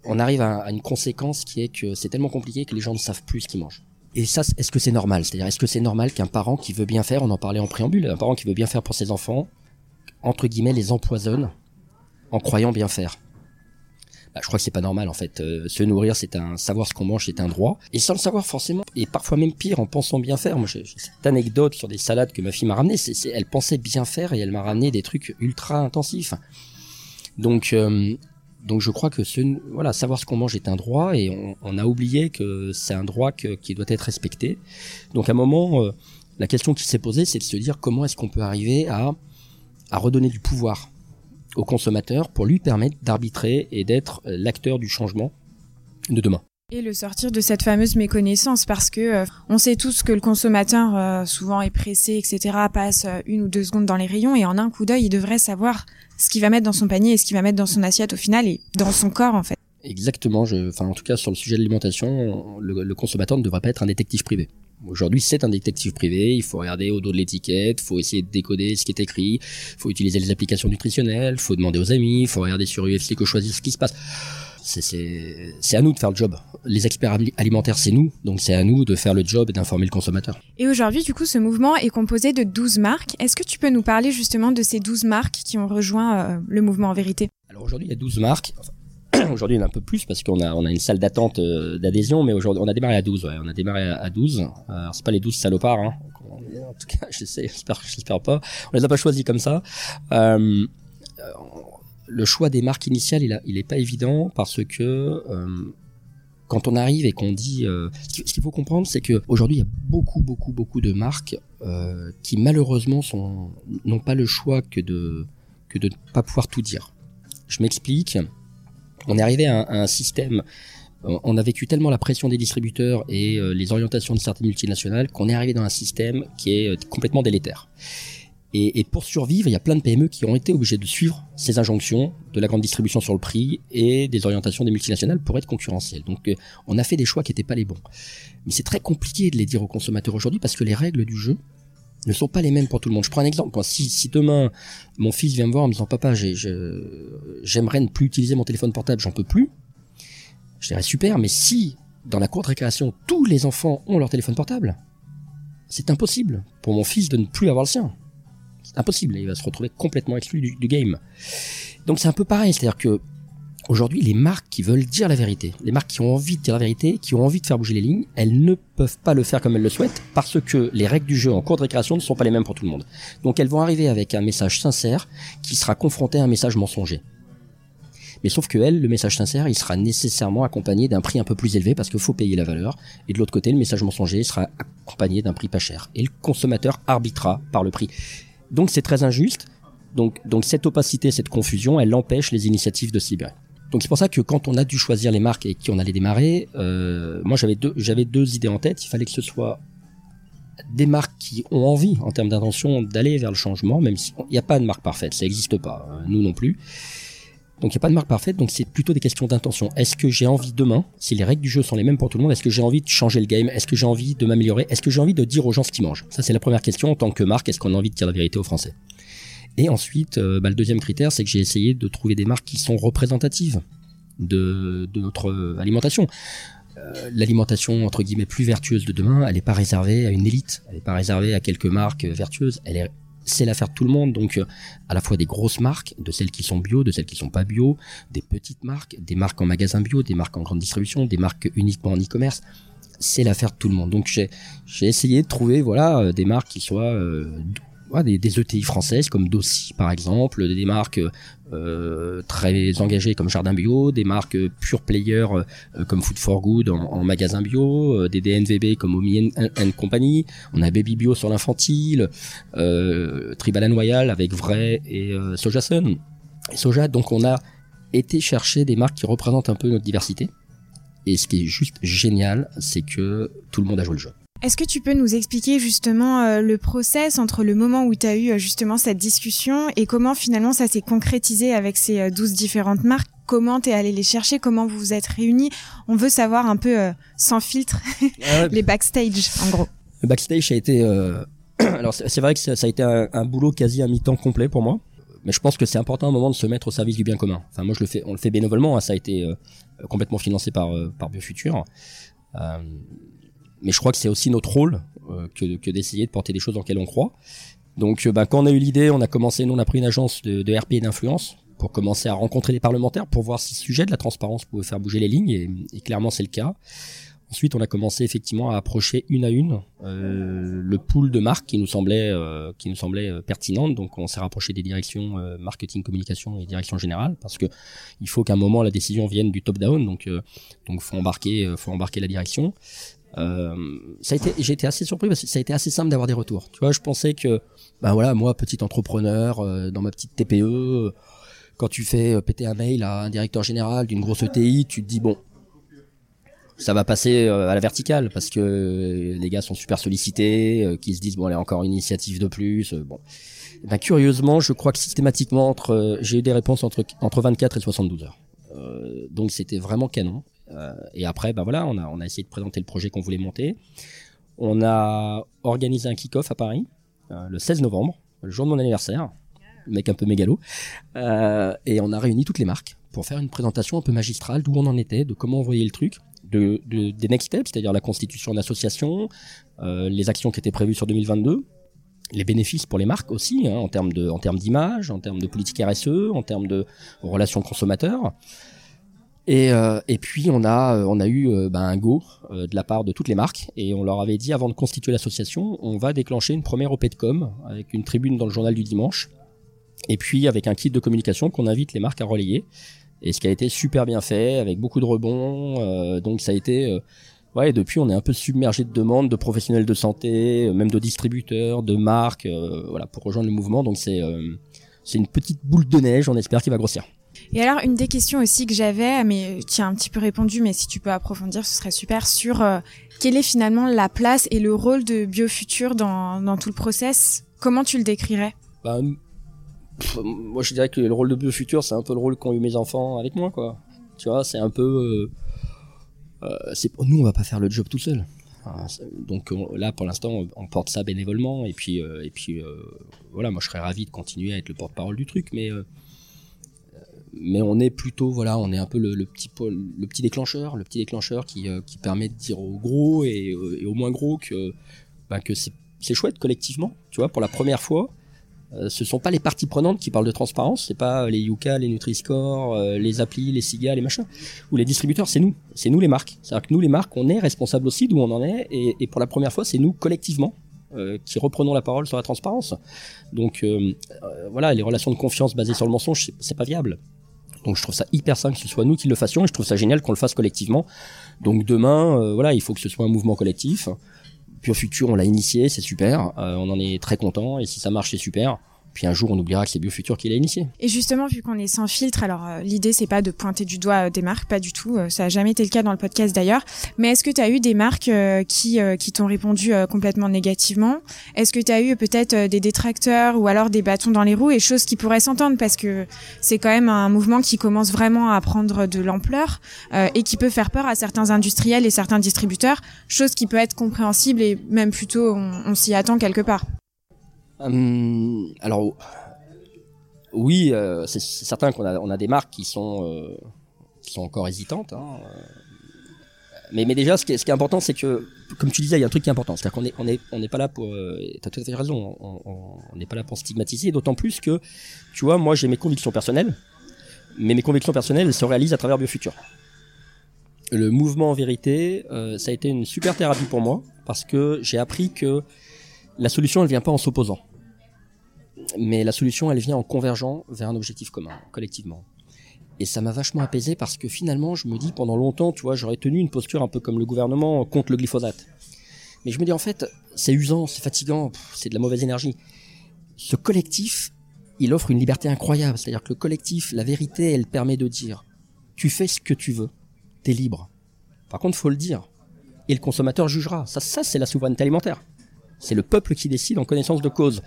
on arrive à, une conséquence qui est que c'est tellement compliqué que les gens ne savent plus ce qu'ils mangent. Et ça, est-ce que c'est normal? C'est-à-dire, est-ce que c'est normal qu'un parent qui veut bien faire, on en parlait en préambule, un parent qui veut bien faire pour ses enfants, entre guillemets, les empoisonne en croyant bien faire? Je crois que c'est pas normal en fait. Euh, se nourrir, c'est un savoir ce qu'on mange, c'est un droit. Et sans le savoir forcément, et parfois même pire, en pensant bien faire. Moi, j'ai cette anecdote sur des salades que ma fille m'a ramené. Elle pensait bien faire et elle m'a ramené des trucs ultra intensifs. Donc, euh, donc je crois que voilà, savoir ce qu'on mange est un droit et on, a oublié que c'est un droit qui doit être respecté. Donc à un moment, euh, la question qui s'est posée, c'est de se dire comment est-ce qu'on peut arriver à redonner du pouvoir au consommateur pour lui permettre d'arbitrer et d'être euh, l'acteur du changement de demain. Et le sortir de cette fameuse méconnaissance parce que euh, on sait tous que le consommateur euh, souvent est pressé, etc. passe une ou deux secondes dans les rayons et en un coup d'œil il devrait savoir ce qu'il va mettre dans son panier et ce qu'il va mettre dans son assiette au final et dans son corps en fait. Exactement, je, enfin en tout cas sur le sujet de l'alimentation, le consommateur ne devrait pas être un détective privé. Aujourd'hui, c'est un détective privé. Il faut regarder au dos de l'étiquette, il faut essayer de décoder ce qui est écrit, il faut utiliser les applications nutritionnelles, il faut demander aux amis, il faut regarder sur UFC que choisir ce qui se passe. C'est à nous de faire le job. Les experts alimentaires, c'est nous, donc c'est à nous de faire le job et d'informer le consommateur. Et aujourd'hui, du coup, ce mouvement est composé de 12 marques. Est-ce que tu peux nous parler justement de ces 12 marques qui ont rejoint euh, le mouvement en vérité? Alors aujourd'hui, il y a 12 marques. aujourd'hui, il en a un peu plus parce qu'on a, on a une salle d'attente euh, d'adhésion, mais aujourd'hui, on a démarré à 12. Ouais. On a démarré à 12. Alors, c'est pas les 12 salopards. Hein. En tout cas, j'espère, j'espère pas. On les a pas choisis comme ça. Euh, le choix des marques initiales, il, a, est pas évident parce que euh, quand on arrive et qu'on dit, euh, ce qu'il faut comprendre, c'est que aujourd'hui, il y a beaucoup, beaucoup, beaucoup de marques euh, qui malheureusement sont n'ont pas le choix que de que de ne pas pouvoir tout dire. Je m'explique on est arrivé à un, système on a vécu tellement la pression des distributeurs et euh, les orientations de certaines multinationales qu'on est arrivé dans un système qui est euh, complètement délétère. Et, pour survivre, il y a plein de PME qui ont été obligés de suivre ces injonctions de la grande distribution sur le prix et des orientations des multinationales pour être concurrentiels. Donc euh, on a fait des choix qui n'étaient pas les bons. Mais c'est très compliqué de les dire aux consommateurs aujourd'hui parce que les règles du jeu ne sont pas les mêmes pour tout le monde. Je prends un exemple. si, demain mon fils vient me voir en me disant papa, j'aimerais ne plus utiliser mon téléphone portable, j'en peux plus, je dirais super. Mais si dans la cour de récréation tous les enfants ont leur téléphone portable, c'est impossible pour mon fils de ne plus avoir le sien. C'est impossible. Il va se retrouver complètement exclu du, du game. Donc c'est un peu pareil, c'est-à-dire que Aujourd'hui, les marques qui veulent dire la vérité, les marques qui ont envie de dire la vérité, qui ont envie de faire bouger les lignes, elles ne peuvent pas le faire comme elles le souhaitent parce que les règles du jeu en cours de récréation ne sont pas les mêmes pour tout le monde. Donc elles vont arriver avec un message sincère qui sera confronté à un message mensonger. Mais sauf que elle, le message sincère, il sera nécessairement accompagné d'un prix un peu plus élevé parce qu'il faut payer la valeur. Et de l'autre côté, le message mensonger sera accompagné d'un prix pas cher. Et le consommateur arbitrera par le prix. Donc c'est très injuste. Donc, donc cette opacité, cette confusion, elle empêche les initiatives de se libérer. Donc c'est pour ça que quand on a dû choisir les marques et qui on allait démarrer, euh, moi j'avais deux, j'avais deux idées en tête. Il fallait que ce soit des marques qui ont envie, en termes d'intention, d'aller vers le changement, même s'il n'y a pas de marque parfaite, ça n'existe pas, euh, nous non plus. Donc il n'y a pas de marque parfaite, donc c'est plutôt des questions d'intention. Est-ce que j'ai envie demain, si les règles du jeu sont les mêmes pour tout le monde, est-ce que j'ai envie de changer le game? Est-ce que j'ai envie de m'améliorer? Est-ce que j'ai envie de dire aux gens ce qu'ils mangent? Ça c'est la première question en tant que marque, est-ce qu'on a envie de dire la vérité aux Français? Et ensuite, euh, bah, le deuxième critère, c'est que j'ai essayé de trouver des marques qui sont représentatives de, notre alimentation. Euh, l'alimentation entre guillemets plus vertueuse de demain, elle n'est pas réservée à une élite, elle n'est pas réservée à quelques marques vertueuses, elle est c'est l'affaire de tout le monde, donc euh, à la fois des grosses marques, de celles qui sont bio, de celles qui sont pas bio, des petites marques, des marques en magasin bio, des marques en grande distribution, des marques uniquement en e-commerce, c'est l'affaire de tout le monde. Donc j'ai essayé de trouver voilà des marques qui soient des, ETI françaises comme Dossi par exemple, des marques euh, très engagées comme Jardin Bio, des marques pure player euh, comme Food for Good en, magasin bio, euh, des DNVB comme Omi and, Company, on a Baby Bio sur l'infantile, Tribal Royal avec Vrai et Soja Sun. Et Soja, donc on a été chercher des marques qui représentent un peu notre diversité. Et ce qui est juste génial, c'est que tout le monde a joué le jeu. Est-ce que tu peux nous expliquer justement euh, le process entre le moment où tu as eu euh, justement cette discussion et comment finalement ça s'est concrétisé avec ces 12 différentes marques? Comment tu es allé les chercher? Comment vous vous êtes réunis? On veut savoir un peu sans filtre les backstage en gros. Le backstage a été... Alors c'est vrai que ça, a été un, un boulot quasi à mi-temps complet pour moi mais je pense que c'est important à un moment de se mettre au service du bien commun. Enfin, moi, je le fais, on le fait bénévolement. Hein, ça a été euh, complètement financé par euh, par Biofutur. Euh, mais je crois que c'est aussi notre rôle que, que d'essayer de porter des choses dans lesquelles on croit. Donc, ben, quand on a eu l'idée, on a commencé, nous, on a pris une agence de, de RP et d'influence pour commencer à rencontrer les parlementaires pour voir si le sujet de la transparence pouvait faire bouger les lignes, et, et clairement, c'est le cas. Ensuite, on a commencé effectivement à approcher une à une euh, le pool de marques qui nous semblait euh, qui nous semblait euh, pertinente. Donc, on s'est rapproché des directions marketing, communication et direction générale parce que il faut qu'à un moment la décision vienne du top down. Donc, donc faut embarquer, faut embarquer la direction. Ça a été, j'ai été assez surpris parce que ça a été assez simple d'avoir des retours. Tu vois, je pensais que, ben voilà, moi, petit entrepreneur dans ma petite TPE, quand tu fais péter un mail à un directeur général d'une grosse ETI, tu te dis bon, ça va passer euh, à la verticale parce que euh, les gars sont super sollicités, euh, qui se disent bon allez encore une initiative de plus. bon, ben, curieusement, je crois que systématiquement entre j'ai eu des réponses entre entre 24 et 72 heures. donc c'était vraiment canon. Et après ben voilà, on a on a essayé de présenter le projet qu'on voulait monter. On a organisé un kick-off à Paris le 16 novembre, le jour de mon anniversaire. Le mec un peu mégalo. et on a réuni toutes les marques pour faire une présentation un peu magistrale d'où on en était, de comment on voyait le truc de, des next steps, c'est-à-dire la constitution d'associations, euh, les actions qui étaient prévues sur 2022, les bénéfices pour les marques aussi, hein, de, en termes d'image, en termes de politique RSE, en termes de relations consommateurs. Et, euh, et puis on a, euh, on a eu euh, ben, un go euh, de la part de toutes les marques. Et on leur avait dit avant de constituer l'association, on va déclencher une première OP de com avec une tribune dans le journal du dimanche. Et puis avec un kit de communication qu'on invite les marques à relayer. Et ce qui a été super bien fait avec beaucoup de rebonds euh, donc ça a été euh, ouais depuis on est un peu submergé de demandes de professionnels de santé euh, même de distributeurs de marques voilà pour rejoindre le mouvement. Donc c'est c'est une petite boule de neige on espère qu'il va grossir et alors, une des questions aussi que j'avais, mais tu as un petit peu répondu, mais si tu peux approfondir, ce serait super, sur quelle est finalement la place et le rôle de Biofutur dans, dans tout le process? Comment tu le décrirais? Bah, moi je dirais que le rôle de biofutur c'est un peu le rôle qu'ont eu mes enfants avec moi quoi. Tu vois c'est un peu euh, euh nous on va pas faire le job tout seul. Donc là pour l'instant on, porte ça bénévolement et puis euh, et puis euh, voilà moi je serais ravi de continuer à être le porte-parole du truc mais mais on est plutôt voilà on est un peu le, petit le petit déclencheur le petit déclencheur qui, qui permet de dire au gros et, et au moins gros que ben, que c'est chouette collectivement tu vois pour la première fois euh, ce sont pas les parties prenantes qui parlent de transparence, c'est pas les Yuka, les Nutri-Score, euh, les applis, les SIGA, les machins, ou les distributeurs, c'est nous, c'est nous les marques. C'est-à-dire que nous les marques, on est responsables aussi d'où on en est, et, pour la première fois, c'est nous collectivement euh, qui reprenons la parole sur la transparence. Donc voilà, les relations de confiance basées sur le mensonge, c'est pas viable. Donc je trouve ça hyper sain que ce soit nous qui le fassions, et je trouve ça génial qu'on le fasse collectivement. Donc demain, voilà, il faut que ce soit un mouvement collectif. Pure Futur, on l'a initié, c'est super, euh, on en est très content, et si ça marche, c'est super. Puis un jour, on oubliera que c'est Biofutur qui l'a initié. Et justement, vu qu'on est sans filtre, alors euh, l'idée c'est pas de pointer du doigt euh, des marques, pas du tout. Euh, ça a jamais été le cas dans le podcast d'ailleurs. Mais est-ce que tu as eu des marques qui qui t'ont répondu complètement négativement? Est-ce que tu as eu peut-être des détracteurs ou alors des bâtons dans les roues et choses qui pourraient s'entendre? Parce que c'est quand même un mouvement qui commence vraiment à prendre de l'ampleur et qui peut faire peur à certains industriels et certains distributeurs, chose qui peut être compréhensible et même plutôt on s'y attend quelque part. Hum, alors, oui, euh, c'est certain qu'on a, on a des marques qui sont, euh, qui sont encore hésitantes. Hein, euh. mais, mais déjà, ce qui est, ce qui est important, c'est que, comme tu disais, il y a un truc qui est important. C'est-à-dire qu'on est, on est, on n'est pas là pour. tu as tout à fait raison. On n'est pas là pour stigmatiser. D'autant plus que, tu vois, moi, j'ai mes convictions personnelles, mais mes convictions personnelles elles se réalisent à travers Biofutur. Le mouvement en vérité, ça a été une super thérapie pour moi parce que j'ai appris que la solution, elle vient pas en s'opposant mais la solution, elle vient en convergeant vers un objectif commun, collectivement. Et ça m'a vachement apaisé parce que finalement, je me dis, pendant longtemps, tu vois, j'aurais tenu une posture un peu comme le gouvernement contre le glyphosate. Mais je me dis, en fait, c'est usant, c'est fatigant, c'est de la mauvaise énergie. Ce collectif, il offre une liberté incroyable. C'est-à-dire que le collectif, la vérité, elle permet de dire, tu fais ce que tu veux, t'es libre. Par contre, faut le dire. Et le consommateur jugera. Ça, ça c'est la souveraineté alimentaire. C'est le peuple qui décide en connaissance de cause.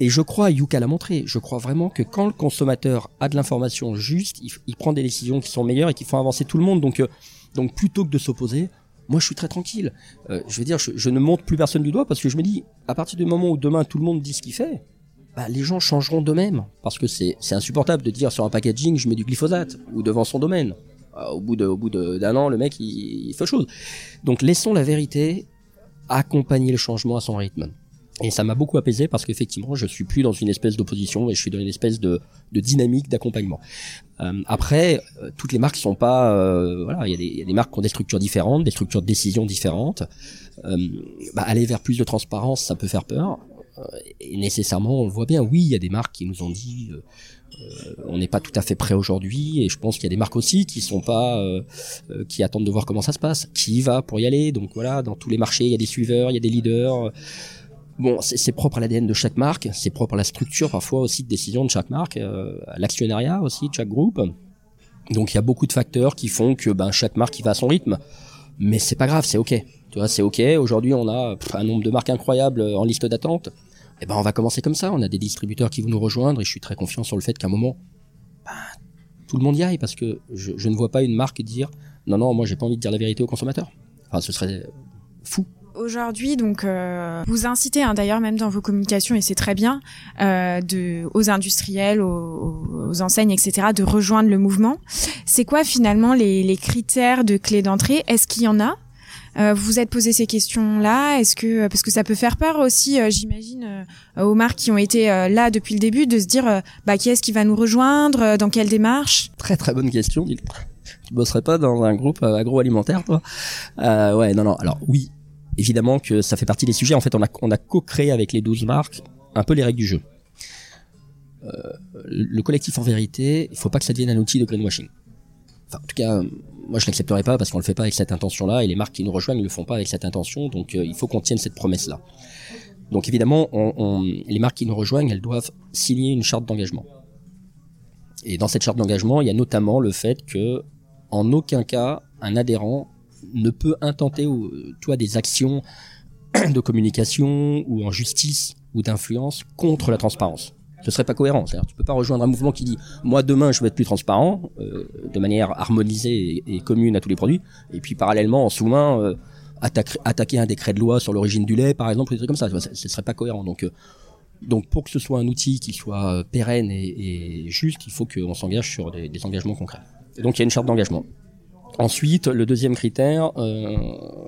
Et je crois, Yuka l'a montré, je crois vraiment que quand le consommateur a de l'information juste, il, prend des décisions qui sont meilleures et qui font avancer tout le monde. Donc, euh, donc plutôt que de s'opposer, moi je suis très tranquille. Euh, je veux dire, je, ne monte plus personne du doigt parce que je me dis, à partir du moment où demain tout le monde dit ce qu'il fait, bah, les gens changeront d'eux-mêmes. Parce que c'est insupportable de dire sur un packaging, je mets du glyphosate, ou devant son domaine. Euh, au bout d'un an, le mec, il, il fait chose. Donc laissons la vérité accompagner le changement à son rythme. Et ça m'a beaucoup apaisé parce qu'effectivement, je suis plus dans une espèce d'opposition et je suis dans une espèce de, de dynamique d'accompagnement. Euh, après, euh, toutes les marques sont pas, euh, voilà, il y, a des marques qui ont des structures différentes, des structures de décision différentes. Euh, bah, aller vers plus de transparence, ça peut faire peur. Euh, et nécessairement, on le voit bien. Oui, il y a des marques qui nous ont dit, on n'est pas tout à fait prêt aujourd'hui. Et je pense qu'il y a des marques aussi qui sont pas, qui attendent de voir comment ça se passe, qui y va pour y aller. Donc voilà, dans tous les marchés, il y a des suiveurs, il y a des leaders. Bon, c'est propre à l'ADN de chaque marque, c'est propre à la structure parfois aussi de décision de chaque marque, euh, à l'actionnariat aussi de chaque groupe. Donc il y a beaucoup de facteurs qui font que ben, chaque marque va à son rythme, mais c'est pas grave, c'est ok. Tu vois, c'est ok. Aujourd'hui, on a un nombre de marques incroyables en liste d'attente. Eh ben on va commencer comme ça. On a des distributeurs qui vont nous rejoindre et je suis très confiant sur le fait qu'à un moment, ben, tout le monde y aille parce que je, je ne vois pas une marque dire non non moi j'ai pas envie de dire la vérité aux consommateurs. Enfin ce serait fou aujourd'hui, donc, euh, vous incitez hein, d'ailleurs même dans vos communications, et c'est très bien, euh, de, aux industriels, aux, enseignes, etc., de rejoindre le mouvement. C'est quoi finalement les, les critères de clé d'entrée? Est-ce qu'il y en a? Euh, vous vous êtes posé ces questions-là? Est-ce que parce que ça peut faire peur aussi, euh, j'imagine, euh, aux marques qui ont été là depuis le début, de se dire, bah qui est-ce qui va nous rejoindre Dans quelle démarche? Très très bonne question. Tu bosserais pas dans un groupe agroalimentaire, toi? Ouais, non, non. Alors oui, évidemment que ça fait partie des sujets. En fait, on a, on co-créé avec les 12 marques un peu les règles du jeu. Euh, le collectif en vérité, il faut pas que ça devienne un outil de greenwashing. Enfin, en tout cas, moi je l'accepterai pas parce qu'on le fait pas avec cette intention-là et les marques qui nous rejoignent ne le font pas avec cette intention. Donc euh, il faut qu'on tienne cette promesse-là. Donc évidemment, les marques qui nous rejoignent, elles doivent signer une charte d'engagement. Et dans cette charte d'engagement, il y a notamment le fait que, en aucun cas, un adhérent ne peut intenter toi des actions de communication ou en justice ou d'influence contre la transparence. Ce serait pas cohérent. C'est-à-dire, tu peux pas rejoindre un mouvement qui dit moi demain je vais être plus transparent euh, de manière harmonisée et, commune à tous les produits, et puis parallèlement en sous-main euh, attaquer, un décret de loi sur l'origine du lait, par exemple, des trucs comme ça. Ce, ne serait pas cohérent. Donc euh, donc pour que ce soit un outil qui soit pérenne et, juste, il faut qu'on s'engage sur des, des engagements concrets. Et donc il y a une charte d'engagement. Ensuite, le deuxième critère, euh,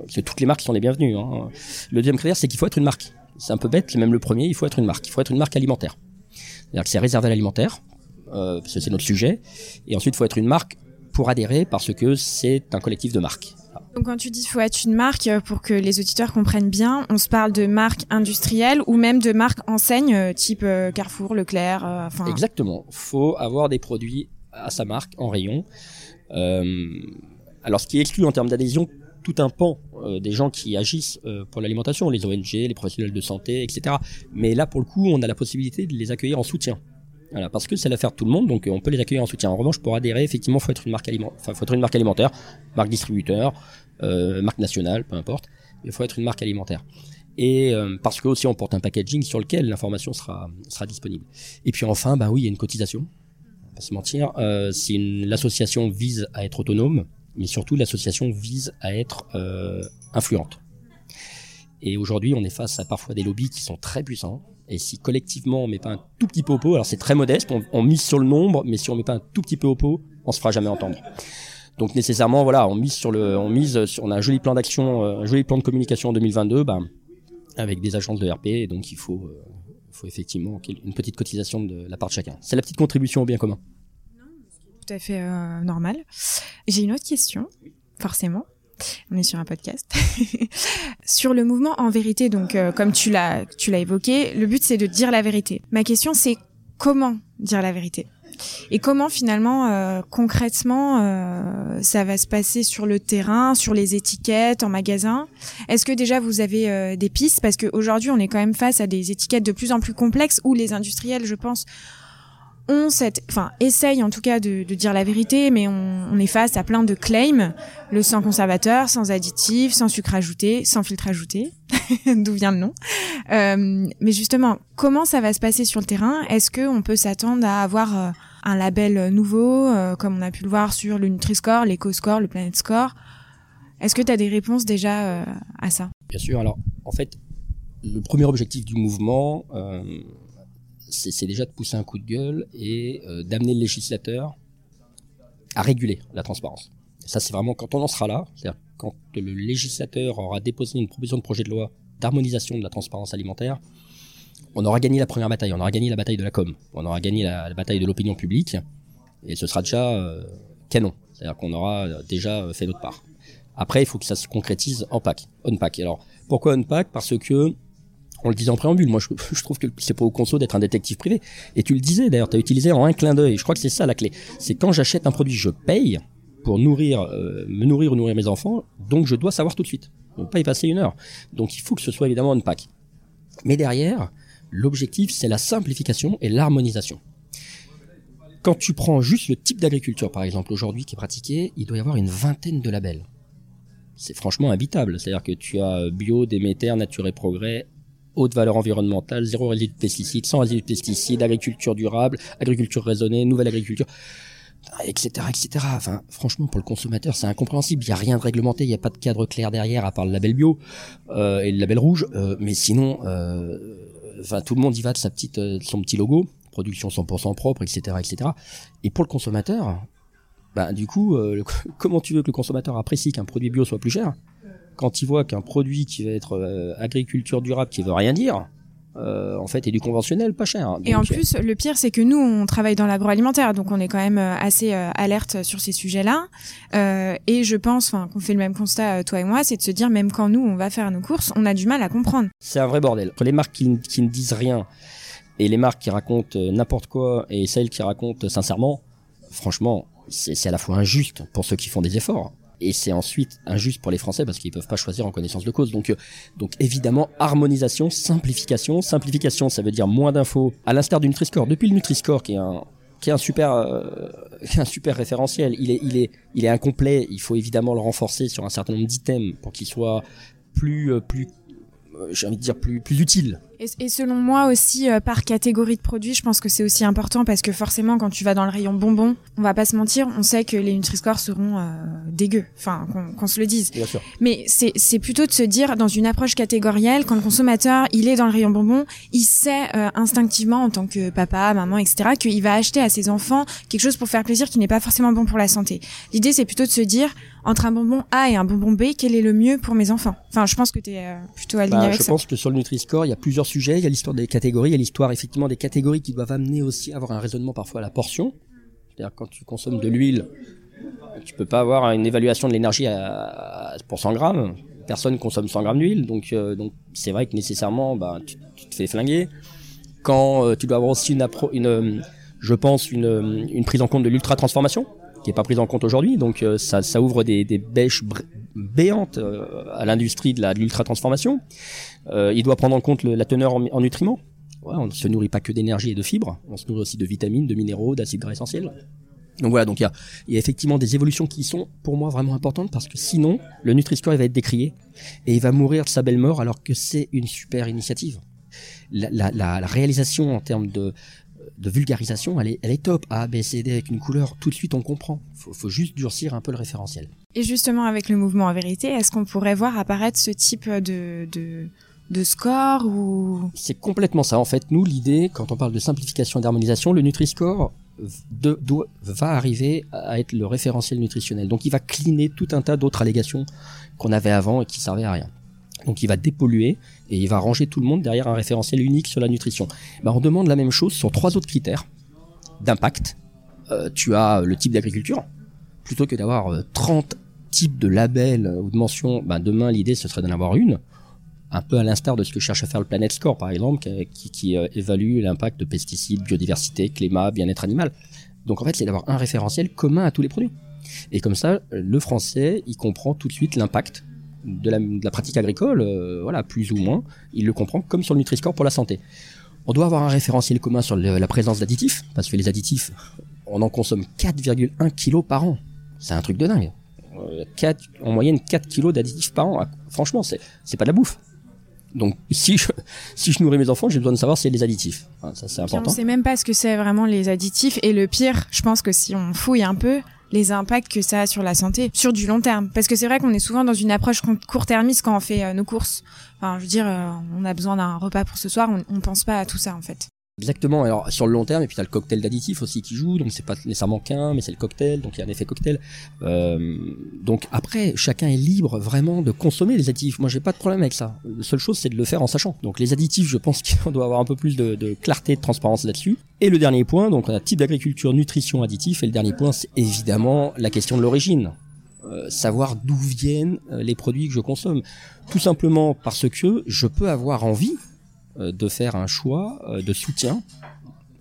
c'est toutes les marques sont les bienvenues. Hein. Le deuxième critère, c'est qu'il faut être une marque. C'est un peu bête, même le premier, il faut être une marque. Il faut être une marque alimentaire. C'est-à-dire que c'est réservé à l'alimentaire, euh, parce que c'est notre sujet. Et ensuite, il faut être une marque pour adhérer, parce que c'est un collectif de marques. Donc quand tu dis faut être une marque, euh, pour que les auditeurs comprennent bien, on se parle de marque industrielle ou même de marque enseigne euh, type euh, Carrefour, Leclerc. enfin... Exactement. Faut avoir des produits à sa marque en rayon. Euh, alors ce qui exclut en termes d'adhésion tout un pan euh, des gens qui agissent euh, pour l'alimentation, les ONG, les professionnels de santé, etc. Mais là, pour le coup, on a la possibilité de les accueillir en soutien. Voilà, parce que c'est l'affaire de tout le monde, donc on peut les accueillir en soutien. En revanche, pour adhérer, effectivement, faut être une marque alimentaire, faut être une marque alimentaire, marque distributeur, euh, marque nationale, peu importe. Il faut être une marque alimentaire. Et parce que aussi on porte un packaging sur lequel l'information sera sera disponible. Et puis enfin, bah oui, il y a une cotisation. On va pas se mentir. si l'association vise à être autonome, mais surtout l'association vise à être euh, influente. Et aujourd'hui, on est face à parfois des lobbies qui sont très puissants. Et si collectivement on met pas un tout petit peu au pot, alors c'est très modeste, on, mise sur le nombre, mais si on met pas un tout petit peu au pot, on se fera jamais entendre. Donc nécessairement, voilà, on mise sur le, on mise, sur, on a un joli plan d'action, euh, un joli plan de communication en 2022, ben, avec des agences de RP, donc il faut, euh, faut effectivement une petite cotisation de la part de chacun. C'est la petite contribution au bien commun tout à fait euh, normal. J'ai une autre question, forcément. On est sur un podcast. sur le mouvement en vérité, donc euh, comme tu l'as tu l'as évoqué, le but c'est de dire la vérité. Ma question c'est comment dire la vérité? Et comment finalement euh, concrètement ça va se passer sur le terrain, sur les étiquettes, en magasin? Est-ce que déjà vous avez des pistes? Parce qu'aujourd'hui on est quand même face à des étiquettes de plus en plus complexes où les industriels, je pense, ont cette, essayent en tout cas de, dire la vérité, mais on, est face à plein de claims, le sans conservateur, sans additifs, sans sucre ajouté, sans filtre ajouté, d'où vient le nom. Euh, mais justement, comment ça va se passer sur le terrain? Est-ce que on peut s'attendre à avoir euh, un label nouveau, euh, comme on a pu le voir sur le Nutri-Score, l'Eco-Score, le Planet Score? Est-ce que tu as des réponses déjà à ça? Bien sûr. Alors, en fait, le premier objectif du mouvement, c'est déjà de pousser un coup de gueule et euh, d'amener le législateur à réguler la transparence. Ça, c'est vraiment quand on en sera là, c'est-à-dire quand le législateur aura déposé une proposition de projet de loi d'harmonisation de la transparence alimentaire, on aura gagné la première bataille, on aura gagné la bataille de la com, on aura gagné la, bataille de l'opinion publique, et ce sera déjà euh, canon, c'est-à-dire qu'on aura euh, déjà fait notre part. Après, il faut que ça se concrétise en pack, on pack. Alors, pourquoi on pack Parce que on le disait en préambule, moi je, trouve que c'est pas au conso d'être un détective privé. Et tu le disais d'ailleurs, tu as utilisé en un clin d'œil. Je crois que c'est ça la clé. C'est quand j'achète un produit, je paye pour nourrir, euh, me nourrir ou nourrir mes enfants, donc je dois savoir tout de suite. ne pas y passer une heure. Donc il faut que ce soit évidemment une pack. Mais derrière, l'objectif c'est la simplification et l'harmonisation. Quand tu prends juste le type d'agriculture par exemple aujourd'hui qui est pratiqué, il doit y avoir une vingtaine de labels c'est franchement habitable. C'est-à-dire que tu as bio, Déméter, Nature et Progrès, haute valeur environnementale, zéro résidu de pesticides, sans résidu de pesticides, agriculture durable, agriculture raisonnée, nouvelle agriculture, etc., etc. Enfin, franchement, pour le consommateur, c'est incompréhensible. Il n'y a rien de réglementé, il n'y a pas de cadre clair derrière, à part le label bio euh, et le label rouge. Euh, mais sinon, euh, tout le monde y va de sa petite, son petit logo, production 100% propre, etc., etc. Et pour le consommateur, bah, du coup, comment tu veux que le consommateur apprécie qu'un produit bio soit plus cher? Quand il voit qu'un produit qui va être euh, agriculture durable, qui veut rien dire, euh, en fait, est du conventionnel pas cher. et en plus, le pire, c'est que nous, on travaille dans l'agroalimentaire, donc on est quand même euh, assez alerte sur ces sujets-là. et je pense, qu'on fait le même constat, toi et moi, c'est de se dire, même quand nous, on va faire nos courses, on a du mal à comprendre. C'est un vrai bordel. Les marques qui, qui, ne disent rien et les marques qui racontent n'importe quoi et celles qui racontent sincèrement, franchement, c'est à la fois injuste pour ceux qui font des efforts et c'est ensuite injuste pour les Français parce qu'ils peuvent pas choisir en connaissance de cause. Donc, euh, donc évidemment, harmonisation, simplification. Simplification, ça veut dire moins d'infos, à l'instar du Nutri-Score. Depuis le Nutri-Score, qui est un euh, super référentiel, il est incomplet. Il faut évidemment le renforcer sur un certain nombre d'items pour qu'il soit plus euh, plus j'ai envie de dire plus plus utile et, selon moi aussi, euh, par catégorie de produits, je pense que c'est aussi important parce que forcément, quand tu vas dans le rayon bonbons, on va pas se mentir, on sait que les Nutri-Score seront euh, dégueux. Enfin, qu'on se le dise. Bien sûr. Mais c'est plutôt de se dire, dans une approche catégorielle, quand le consommateur, il est dans le rayon bonbons, il sait euh, instinctivement, en tant que papa, maman, etc., qu'il va acheter à ses enfants quelque chose pour faire plaisir qui n'est pas forcément bon pour la santé. L'idée, c'est plutôt de se dire, entre un bonbon A et un bonbon B, quel est le mieux pour mes enfants? Enfin, je pense que tu es euh, plutôt aligné bah, avec ça. Je pense que sur le Nutri-Score, il y a plusieurs sujets. Il y a l'histoire des catégories, il y a l'histoire effectivement des catégories qui doivent amener aussi à avoir un raisonnement parfois à la portion. C'est-à-dire quand tu consommes de l'huile, tu peux pas avoir une évaluation de l'énergie pour 100 grammes. Personne consomme 100 grammes d'huile, donc euh, donc c'est vrai que nécessairement, bah, tu, te fais flinguer. Quand euh, tu dois avoir aussi une, une je pense une, une prise en compte de l'ultra transformation qui est pas prise en compte aujourd'hui. Donc euh, ça, ouvre des, des bêches béantes euh, à l'industrie de l'ultra transformation. Euh, il doit prendre en compte la teneur en, nutriments. Ouais, on ne se nourrit pas que d'énergie et de fibres, on se nourrit aussi de vitamines, de minéraux, d'acides gras essentiels. Donc voilà, donc il y a, effectivement des évolutions qui sont pour moi vraiment importantes parce que sinon le Nutri-Score va être décrié et il va mourir de sa belle mort alors que c'est une super initiative. La réalisation en termes de, de vulgarisation, elle est, elle est top. A, B, C, D avec une couleur, tout de suite on comprend. Faut, faut juste durcir un peu le référentiel. Et justement avec le mouvement en vérité, est-ce qu'on pourrait voir apparaître ce type de, de, de score ou? C'est complètement ça. En fait, nous, l'idée, quand on parle de simplification et d'harmonisation, le Nutri-Score de, va arriver à être le référentiel nutritionnel. Donc il va cleaner tout un tas d'autres allégations qu'on avait avant et qui servaient à rien. Donc il va dépolluer et il va ranger tout le monde derrière un référentiel unique sur la nutrition. Ben, on demande la même chose sur trois autres critères d'impact. Euh, tu as le type d'agriculture. Plutôt que d'avoir 30 euh, types de labels ou de mentions, ben, demain l'idée ce serait d'en avoir une. Un peu à l'instar de ce que cherche à faire le Planet Score par exemple, qui, qui euh, évalue l'impact de pesticides, biodiversité, climat, bien-être animal. Donc en fait c'est d'avoir un référentiel commun à tous les produits. Et comme ça, le français, il comprend tout de suite l'impact de la, pratique agricole, euh, voilà, plus ou moins, il le comprend comme sur le Nutri-Score pour la santé. On doit avoir un référentiel commun sur la présence d'additifs, parce que les additifs, on en consomme 4,1 kg par an. C'est un truc de dingue. 4, euh, en moyenne 4 kg d'additifs par an. Franchement, c'est, c'est pas de la bouffe. Donc si je, si je nourris mes enfants, j'ai besoin de savoir si y a des additifs. ça c'est important. on sait même pas ce que c'est vraiment les additifs. Et le pire, je pense que si on fouille un peu, les impacts que ça a sur la santé sur du long terme. Parce que c'est vrai qu'on est souvent dans une approche court-termiste quand on fait euh, nos courses. Enfin, je veux dire, euh, on a besoin d'un repas pour ce soir, on, on pense pas à tout ça en fait. Exactement. Alors sur le long terme, et puis tu as le cocktail d'additifs aussi qui joue, donc c'est pas nécessairement qu'un, mais c'est le cocktail, donc il y a un effet cocktail. Euh, donc après, chacun est libre vraiment de consommer les additifs. Moi, j'ai pas de problème avec ça. La seule chose, c'est de le faire en sachant. Donc les additifs, je pense qu'on doit avoir un peu plus de, de clarté, de transparence là-dessus. Et le dernier point, donc on a type d'agriculture, nutrition, additif, et le dernier point, c'est évidemment la question de l'origine. Euh, savoir d'où viennent euh, les produits que je consomme. Tout simplement parce que je peux avoir envie de faire un choix euh, de soutien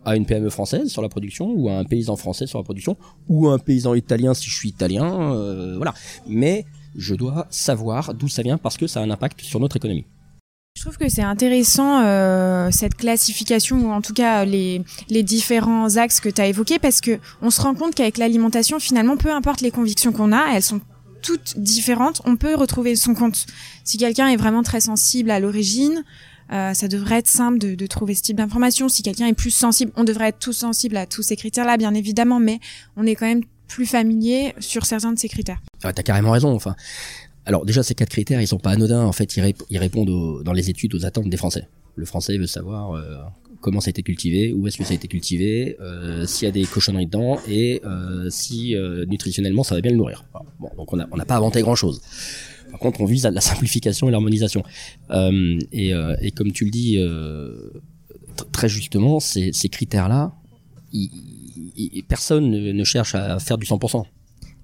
à une PME française sur la production ou à un paysan français sur la production ou à un paysan italien si je suis italien euh, voilà. Mais je dois savoir d'où ça vient parce que ça a un impact sur notre économie. Je trouve que c'est intéressant cette classification ou en tout cas les, les différents axes que tu as évoqués parce que on se rend compte qu'avec l'alimentation finalement peu importe les convictions qu'on a elles sont toutes différentes. On peut retrouver son compte. Si quelqu'un est vraiment très sensible à l'origine euh, ça devrait être simple de, trouver ce type d'information. Si quelqu'un est plus sensible, on devrait être tous sensibles à tous ces critères-là, bien évidemment, mais on est quand même plus familier sur certains de ces critères. Ah, T'as carrément raison. Enfin, alors déjà ces quatre critères, ils sont pas anodins. En fait, ils, répondent dans les études aux attentes des Français. Le Français veut savoir euh, comment ça a été cultivé, où est-ce que ça a été cultivé, euh, s'il y a des cochonneries dedans et si nutritionnellement ça va bien le nourrir. Bon, donc on n'a pas inventé grand-chose. Par contre, on vise la simplification et l'harmonisation. Euh, et, euh, et, comme tu le dis euh, très justement, ces, critères-là, personne ne, cherche à faire du 100%.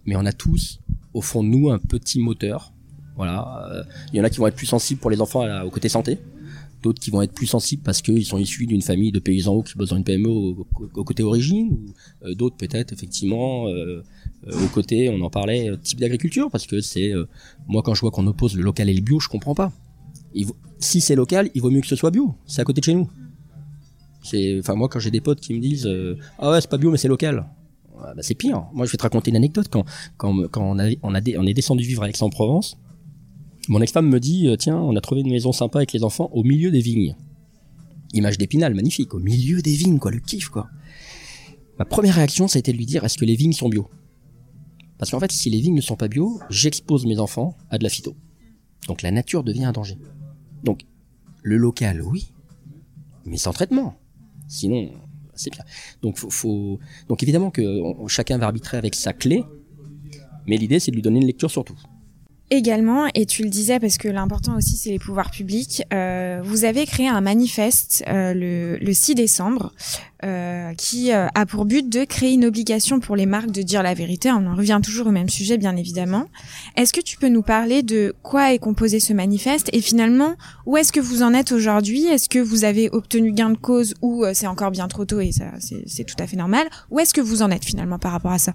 Mais on a tous, au fond de nous, un petit moteur. Voilà. Il y en a qui vont être plus sensibles pour les enfants au côté santé d'autres qui vont être plus sensibles parce qu'ils sont issus d'une famille de paysans qui bossent dans une PME au, côté origine, ou euh, d'autres peut-être effectivement euh, euh, au côté, on en parlait, type d'agriculture, parce que c'est moi quand je vois qu'on oppose le local et le bio, je comprends pas. Si c'est local, il vaut mieux que ce soit bio. C'est à côté de chez nous. C'est, enfin moi quand j'ai des potes qui me disent ah ouais c'est pas bio mais c'est local. bah, c'est pire. Moi je vais te raconter une anecdote quand quand quand on a on est descendu vivre à Aix-en-Provence mon ex-femme me dit euh, Tiens, on a trouvé une maison sympa avec les enfants au milieu des vignes. Image d'épinal, magnifique, au milieu des vignes, quoi, le kiff, quoi. Ma première réaction, ça a été de lui dire Est-ce que les vignes sont bio? Parce qu'en fait, si les vignes ne sont pas bio, j'expose mes enfants à de la phyto. Donc la nature devient un danger. Donc, le local, oui, mais sans traitement. Sinon, c'est bien. Donc, faut, donc évidemment que chacun va arbitrer avec sa clé, mais l'idée, c'est de lui donner une lecture surtout. Également, et tu le disais parce que l'important aussi c'est les pouvoirs publics, euh, vous avez créé un manifeste euh, le, le, 6 décembre euh, qui euh, a pour but de créer une obligation pour les marques de dire la vérité. On en revient toujours au même sujet bien évidemment. Est-ce que tu peux nous parler de quoi est composé ce manifeste et finalement où est-ce que vous en êtes aujourd'hui? Est-ce que vous avez obtenu gain de cause ou c'est encore bien trop tôt et ça c'est tout à fait normal? Où est-ce que vous en êtes finalement par rapport à ça?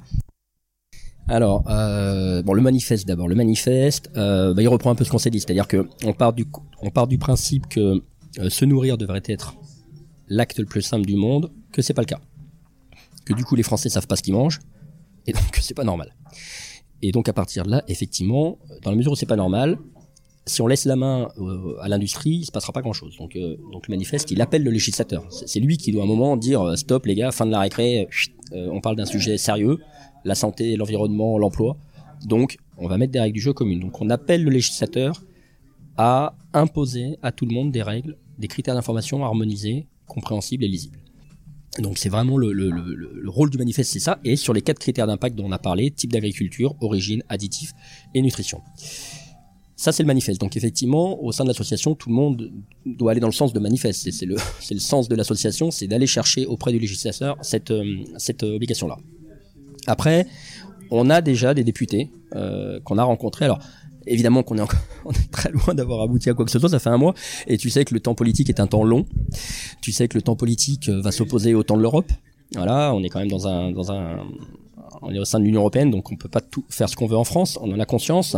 Alors, euh, bon, le manifeste d'abord. Le manifeste, euh, bah, il reprend un peu ce qu'on s'est dit, c'est-à-dire que on part du, on part du principe que euh, se nourrir devrait être l'acte le plus simple du monde, que c'est pas le cas, que du coup les Français savent pas ce qu'ils mangent, et donc que c'est pas normal. Et donc à partir de là, effectivement, dans la mesure où c'est pas normal, si on laisse la main à l'industrie, il se passera pas grand-chose. Donc, donc le manifeste, il appelle le législateur. C'est lui qui doit à un moment dire stop les gars, fin de la récré, on parle d'un sujet sérieux la santé, l'environnement, l'emploi. Donc, on va mettre des règles du jeu communes. Donc, on appelle le législateur à imposer à tout le monde des règles, des critères d'information harmonisés, compréhensibles et lisibles. Donc c'est vraiment le, le, le, le, rôle du manifeste, c'est ça. Et sur les quatre critères d'impact dont on a parlé, type d'agriculture, origine, additif et nutrition. Ça c'est le manifeste. Donc effectivement, au sein de l'association, tout le monde doit aller dans le sens de manifeste. C'est le, sens de l'association, c'est d'aller chercher auprès du législateur cette, euh, cette obligation-là. Après, on a déjà des députés euh, qu'on a rencontrés. Alors, évidemment qu'on est, on est très loin d'avoir abouti à quoi que ce soit, ça fait un mois, et tu sais que le temps politique est un temps long. Tu sais que le temps politique euh, va s'opposer au temps de l'Europe. Voilà, on est quand même dans un, dans un, on est au sein de l'Union européenne, donc on peut pas tout faire ce qu'on veut en France. On en a conscience,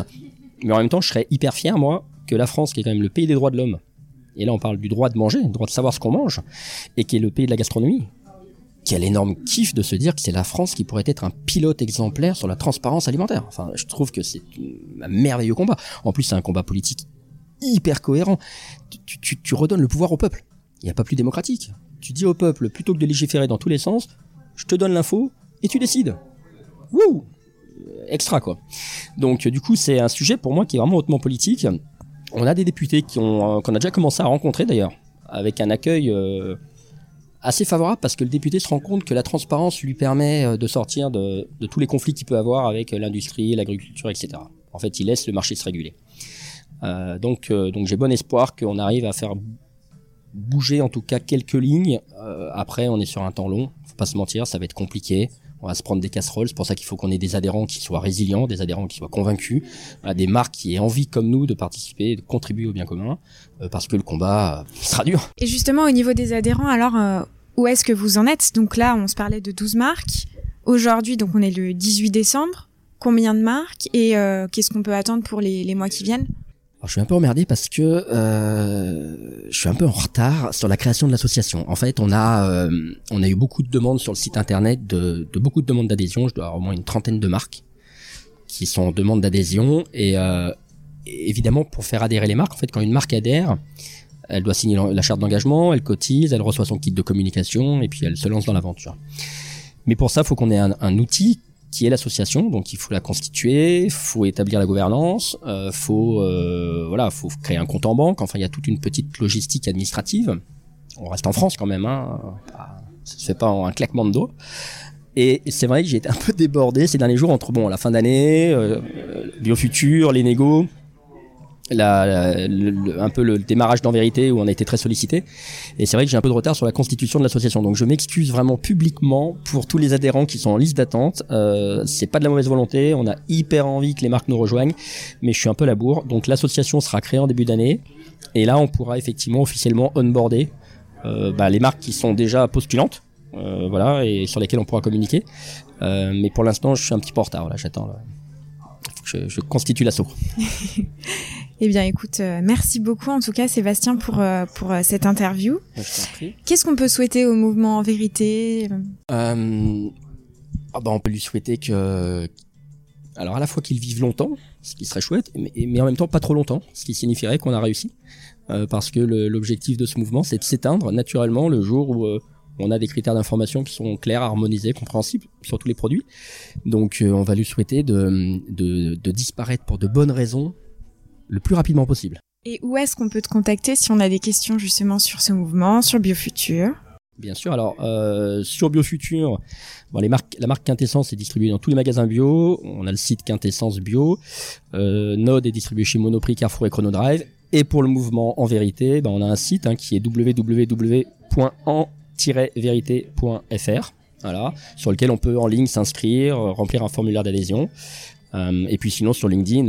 mais en même temps, je serais hyper fier moi que la France, qui est quand même le pays des droits de l'homme, et là on parle du droit de manger, le droit de savoir ce qu'on mange, et qui est le pays de la gastronomie, quel énorme kiff de se dire que c'est la France qui pourrait être un pilote exemplaire sur la transparence alimentaire. Enfin, je trouve que c'est un merveilleux combat. En plus, c'est un combat politique hyper cohérent. Tu, redonnes le pouvoir au peuple. Il n'y a pas plus démocratique. Tu dis au peuple, plutôt que de légiférer dans tous les sens, je te donne l'info et tu décides. Wouh Extra quoi. Donc du coup, c'est un sujet pour moi qui est vraiment hautement politique. On a des députés ont qu'on a déjà commencé à rencontrer d'ailleurs, avec un accueil euh, assez favorable parce que le député se rend compte que la transparence lui permet euh, de sortir de, tous les conflits qu'il peut avoir avec euh, l'industrie, l'agriculture, etc. En fait, il laisse le marché se réguler. Euh, donc, j'ai bon espoir qu'on arrive à faire bouger en tout cas quelques lignes. Après, on est sur un temps long, faut pas se mentir, ça va être compliqué. On va se prendre des casseroles, c'est pour ça qu'il faut qu'on ait des adhérents qui soient résilients, des adhérents qui soient convaincus, des marques qui aient envie comme nous de participer, de contribuer au bien commun, euh, parce que le combat euh, sera dur. Et justement, au niveau des adhérents, alors, euh, où est-ce que vous en êtes? Donc là, on se parlait de 12 marques. Aujourd'hui, donc on est le 18 décembre. Combien de marques? Et qu'est-ce qu'on peut attendre pour les mois qui viennent? Je suis un peu emmerdé parce que euh, je suis un peu en retard sur la création de l'association. En fait, on a euh, on a eu beaucoup de demandes sur le site internet de, beaucoup de demandes d'adhésion. Je dois avoir au moins une trentaine de marques qui sont en demande d'adhésion et euh, évidemment pour faire adhérer les marques. En fait, quand une marque adhère, elle doit signer la charte d'engagement, elle cotise, elle reçoit son kit de communication et puis elle se lance dans l'aventure. Mais pour ça, il faut qu'on ait un outil qui est l'association, donc il faut la constituer, faut établir la gouvernance, euh, faut euh, voilà, faut créer un compte en banque. Enfin, il y a toute une petite logistique administrative. On reste en France quand même, hein. Ça se fait pas en un claquement de doigts. Et c'est vrai que j'ai été un peu débordé ces derniers jours entre bon la fin d'année, euh, Biofutur, les négos, la, la- le- un peu le démarrage d'en vérité où on a été très sollicité. Et c'est vrai que j'ai un peu de retard sur la constitution de l'association. Donc je m'excuse vraiment publiquement pour tous les adhérents qui sont en liste d'attente. Euh, c'est pas de la mauvaise volonté. On a hyper envie que les marques nous rejoignent, mais je suis un peu à la bourre. Donc l'association sera créée en début d'année. Et là, on pourra effectivement officiellement onboarder euh, bah, les marques qui sont déjà postulantes, euh, voilà, et sur lesquelles on pourra communiquer. Euh, mais pour l'instant, je suis un petit peu en retard. Là, j'attends. là. Je, je constitue l'assaut. Eh bien, écoute, euh, merci beaucoup en tout cas, Sébastien, pour, euh, pour euh, cette interview. Prie. Qu'est-ce qu'on peut souhaiter au mouvement en vérité? Ah bah on peut lui souhaiter que, alors à la fois qu'il vive longtemps, ce qui serait chouette, mais, mais en même temps pas trop longtemps, ce qui signifierait qu'on a réussi, parce que l'objectif de ce mouvement, c'est de s'éteindre naturellement le jour où on a des critères d'information qui sont clairs, harmonisés, compréhensibles sur tous les produits. Donc euh, on va lui souhaiter de, de, de disparaître pour de bonnes raisons le plus rapidement possible. Et où est-ce qu'on peut te contacter si on a des questions justement sur ce mouvement, sur Biofutur? Bien sûr. Alors euh, sur Biofutur, bon, les marques, la marque Quintessence est distribuée dans tous les magasins bio. On a le site Quintessence Bio. Euh, Node est distribué chez Monoprix, Carrefour et Chronodrive. Et pour le mouvement En Vérité, ben, on a un site hein, qui est www.en-vérité.fr. Voilà, sur lequel on peut en ligne s'inscrire, euh, remplir un formulaire d'adhésion. Euh, et puis sinon sur LinkedIn,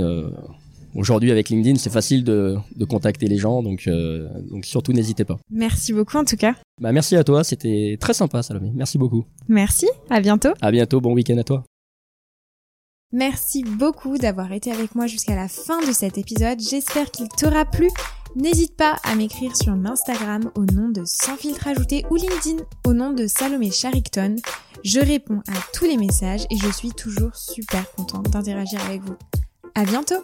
aujourd'hui avec LinkedIn c'est facile de, de contacter les gens, donc, euh, donc surtout n'hésitez pas. Merci beaucoup en tout cas. Bah, merci à toi, c'était très sympa Salomé. Merci beaucoup. Merci, à bientôt. À bientôt, bon week-end à toi. Merci beaucoup d'avoir été avec moi jusqu'à la fin de cet épisode. J'espère qu'il t'aura plu. N'hésite pas à m'écrire sur Instagram au nom de Sans filtre ajouté ou LinkedIn au nom de Salomé Charicton. Je réponds à tous les messages et je suis toujours super contente d'interagir avec vous. À bientôt!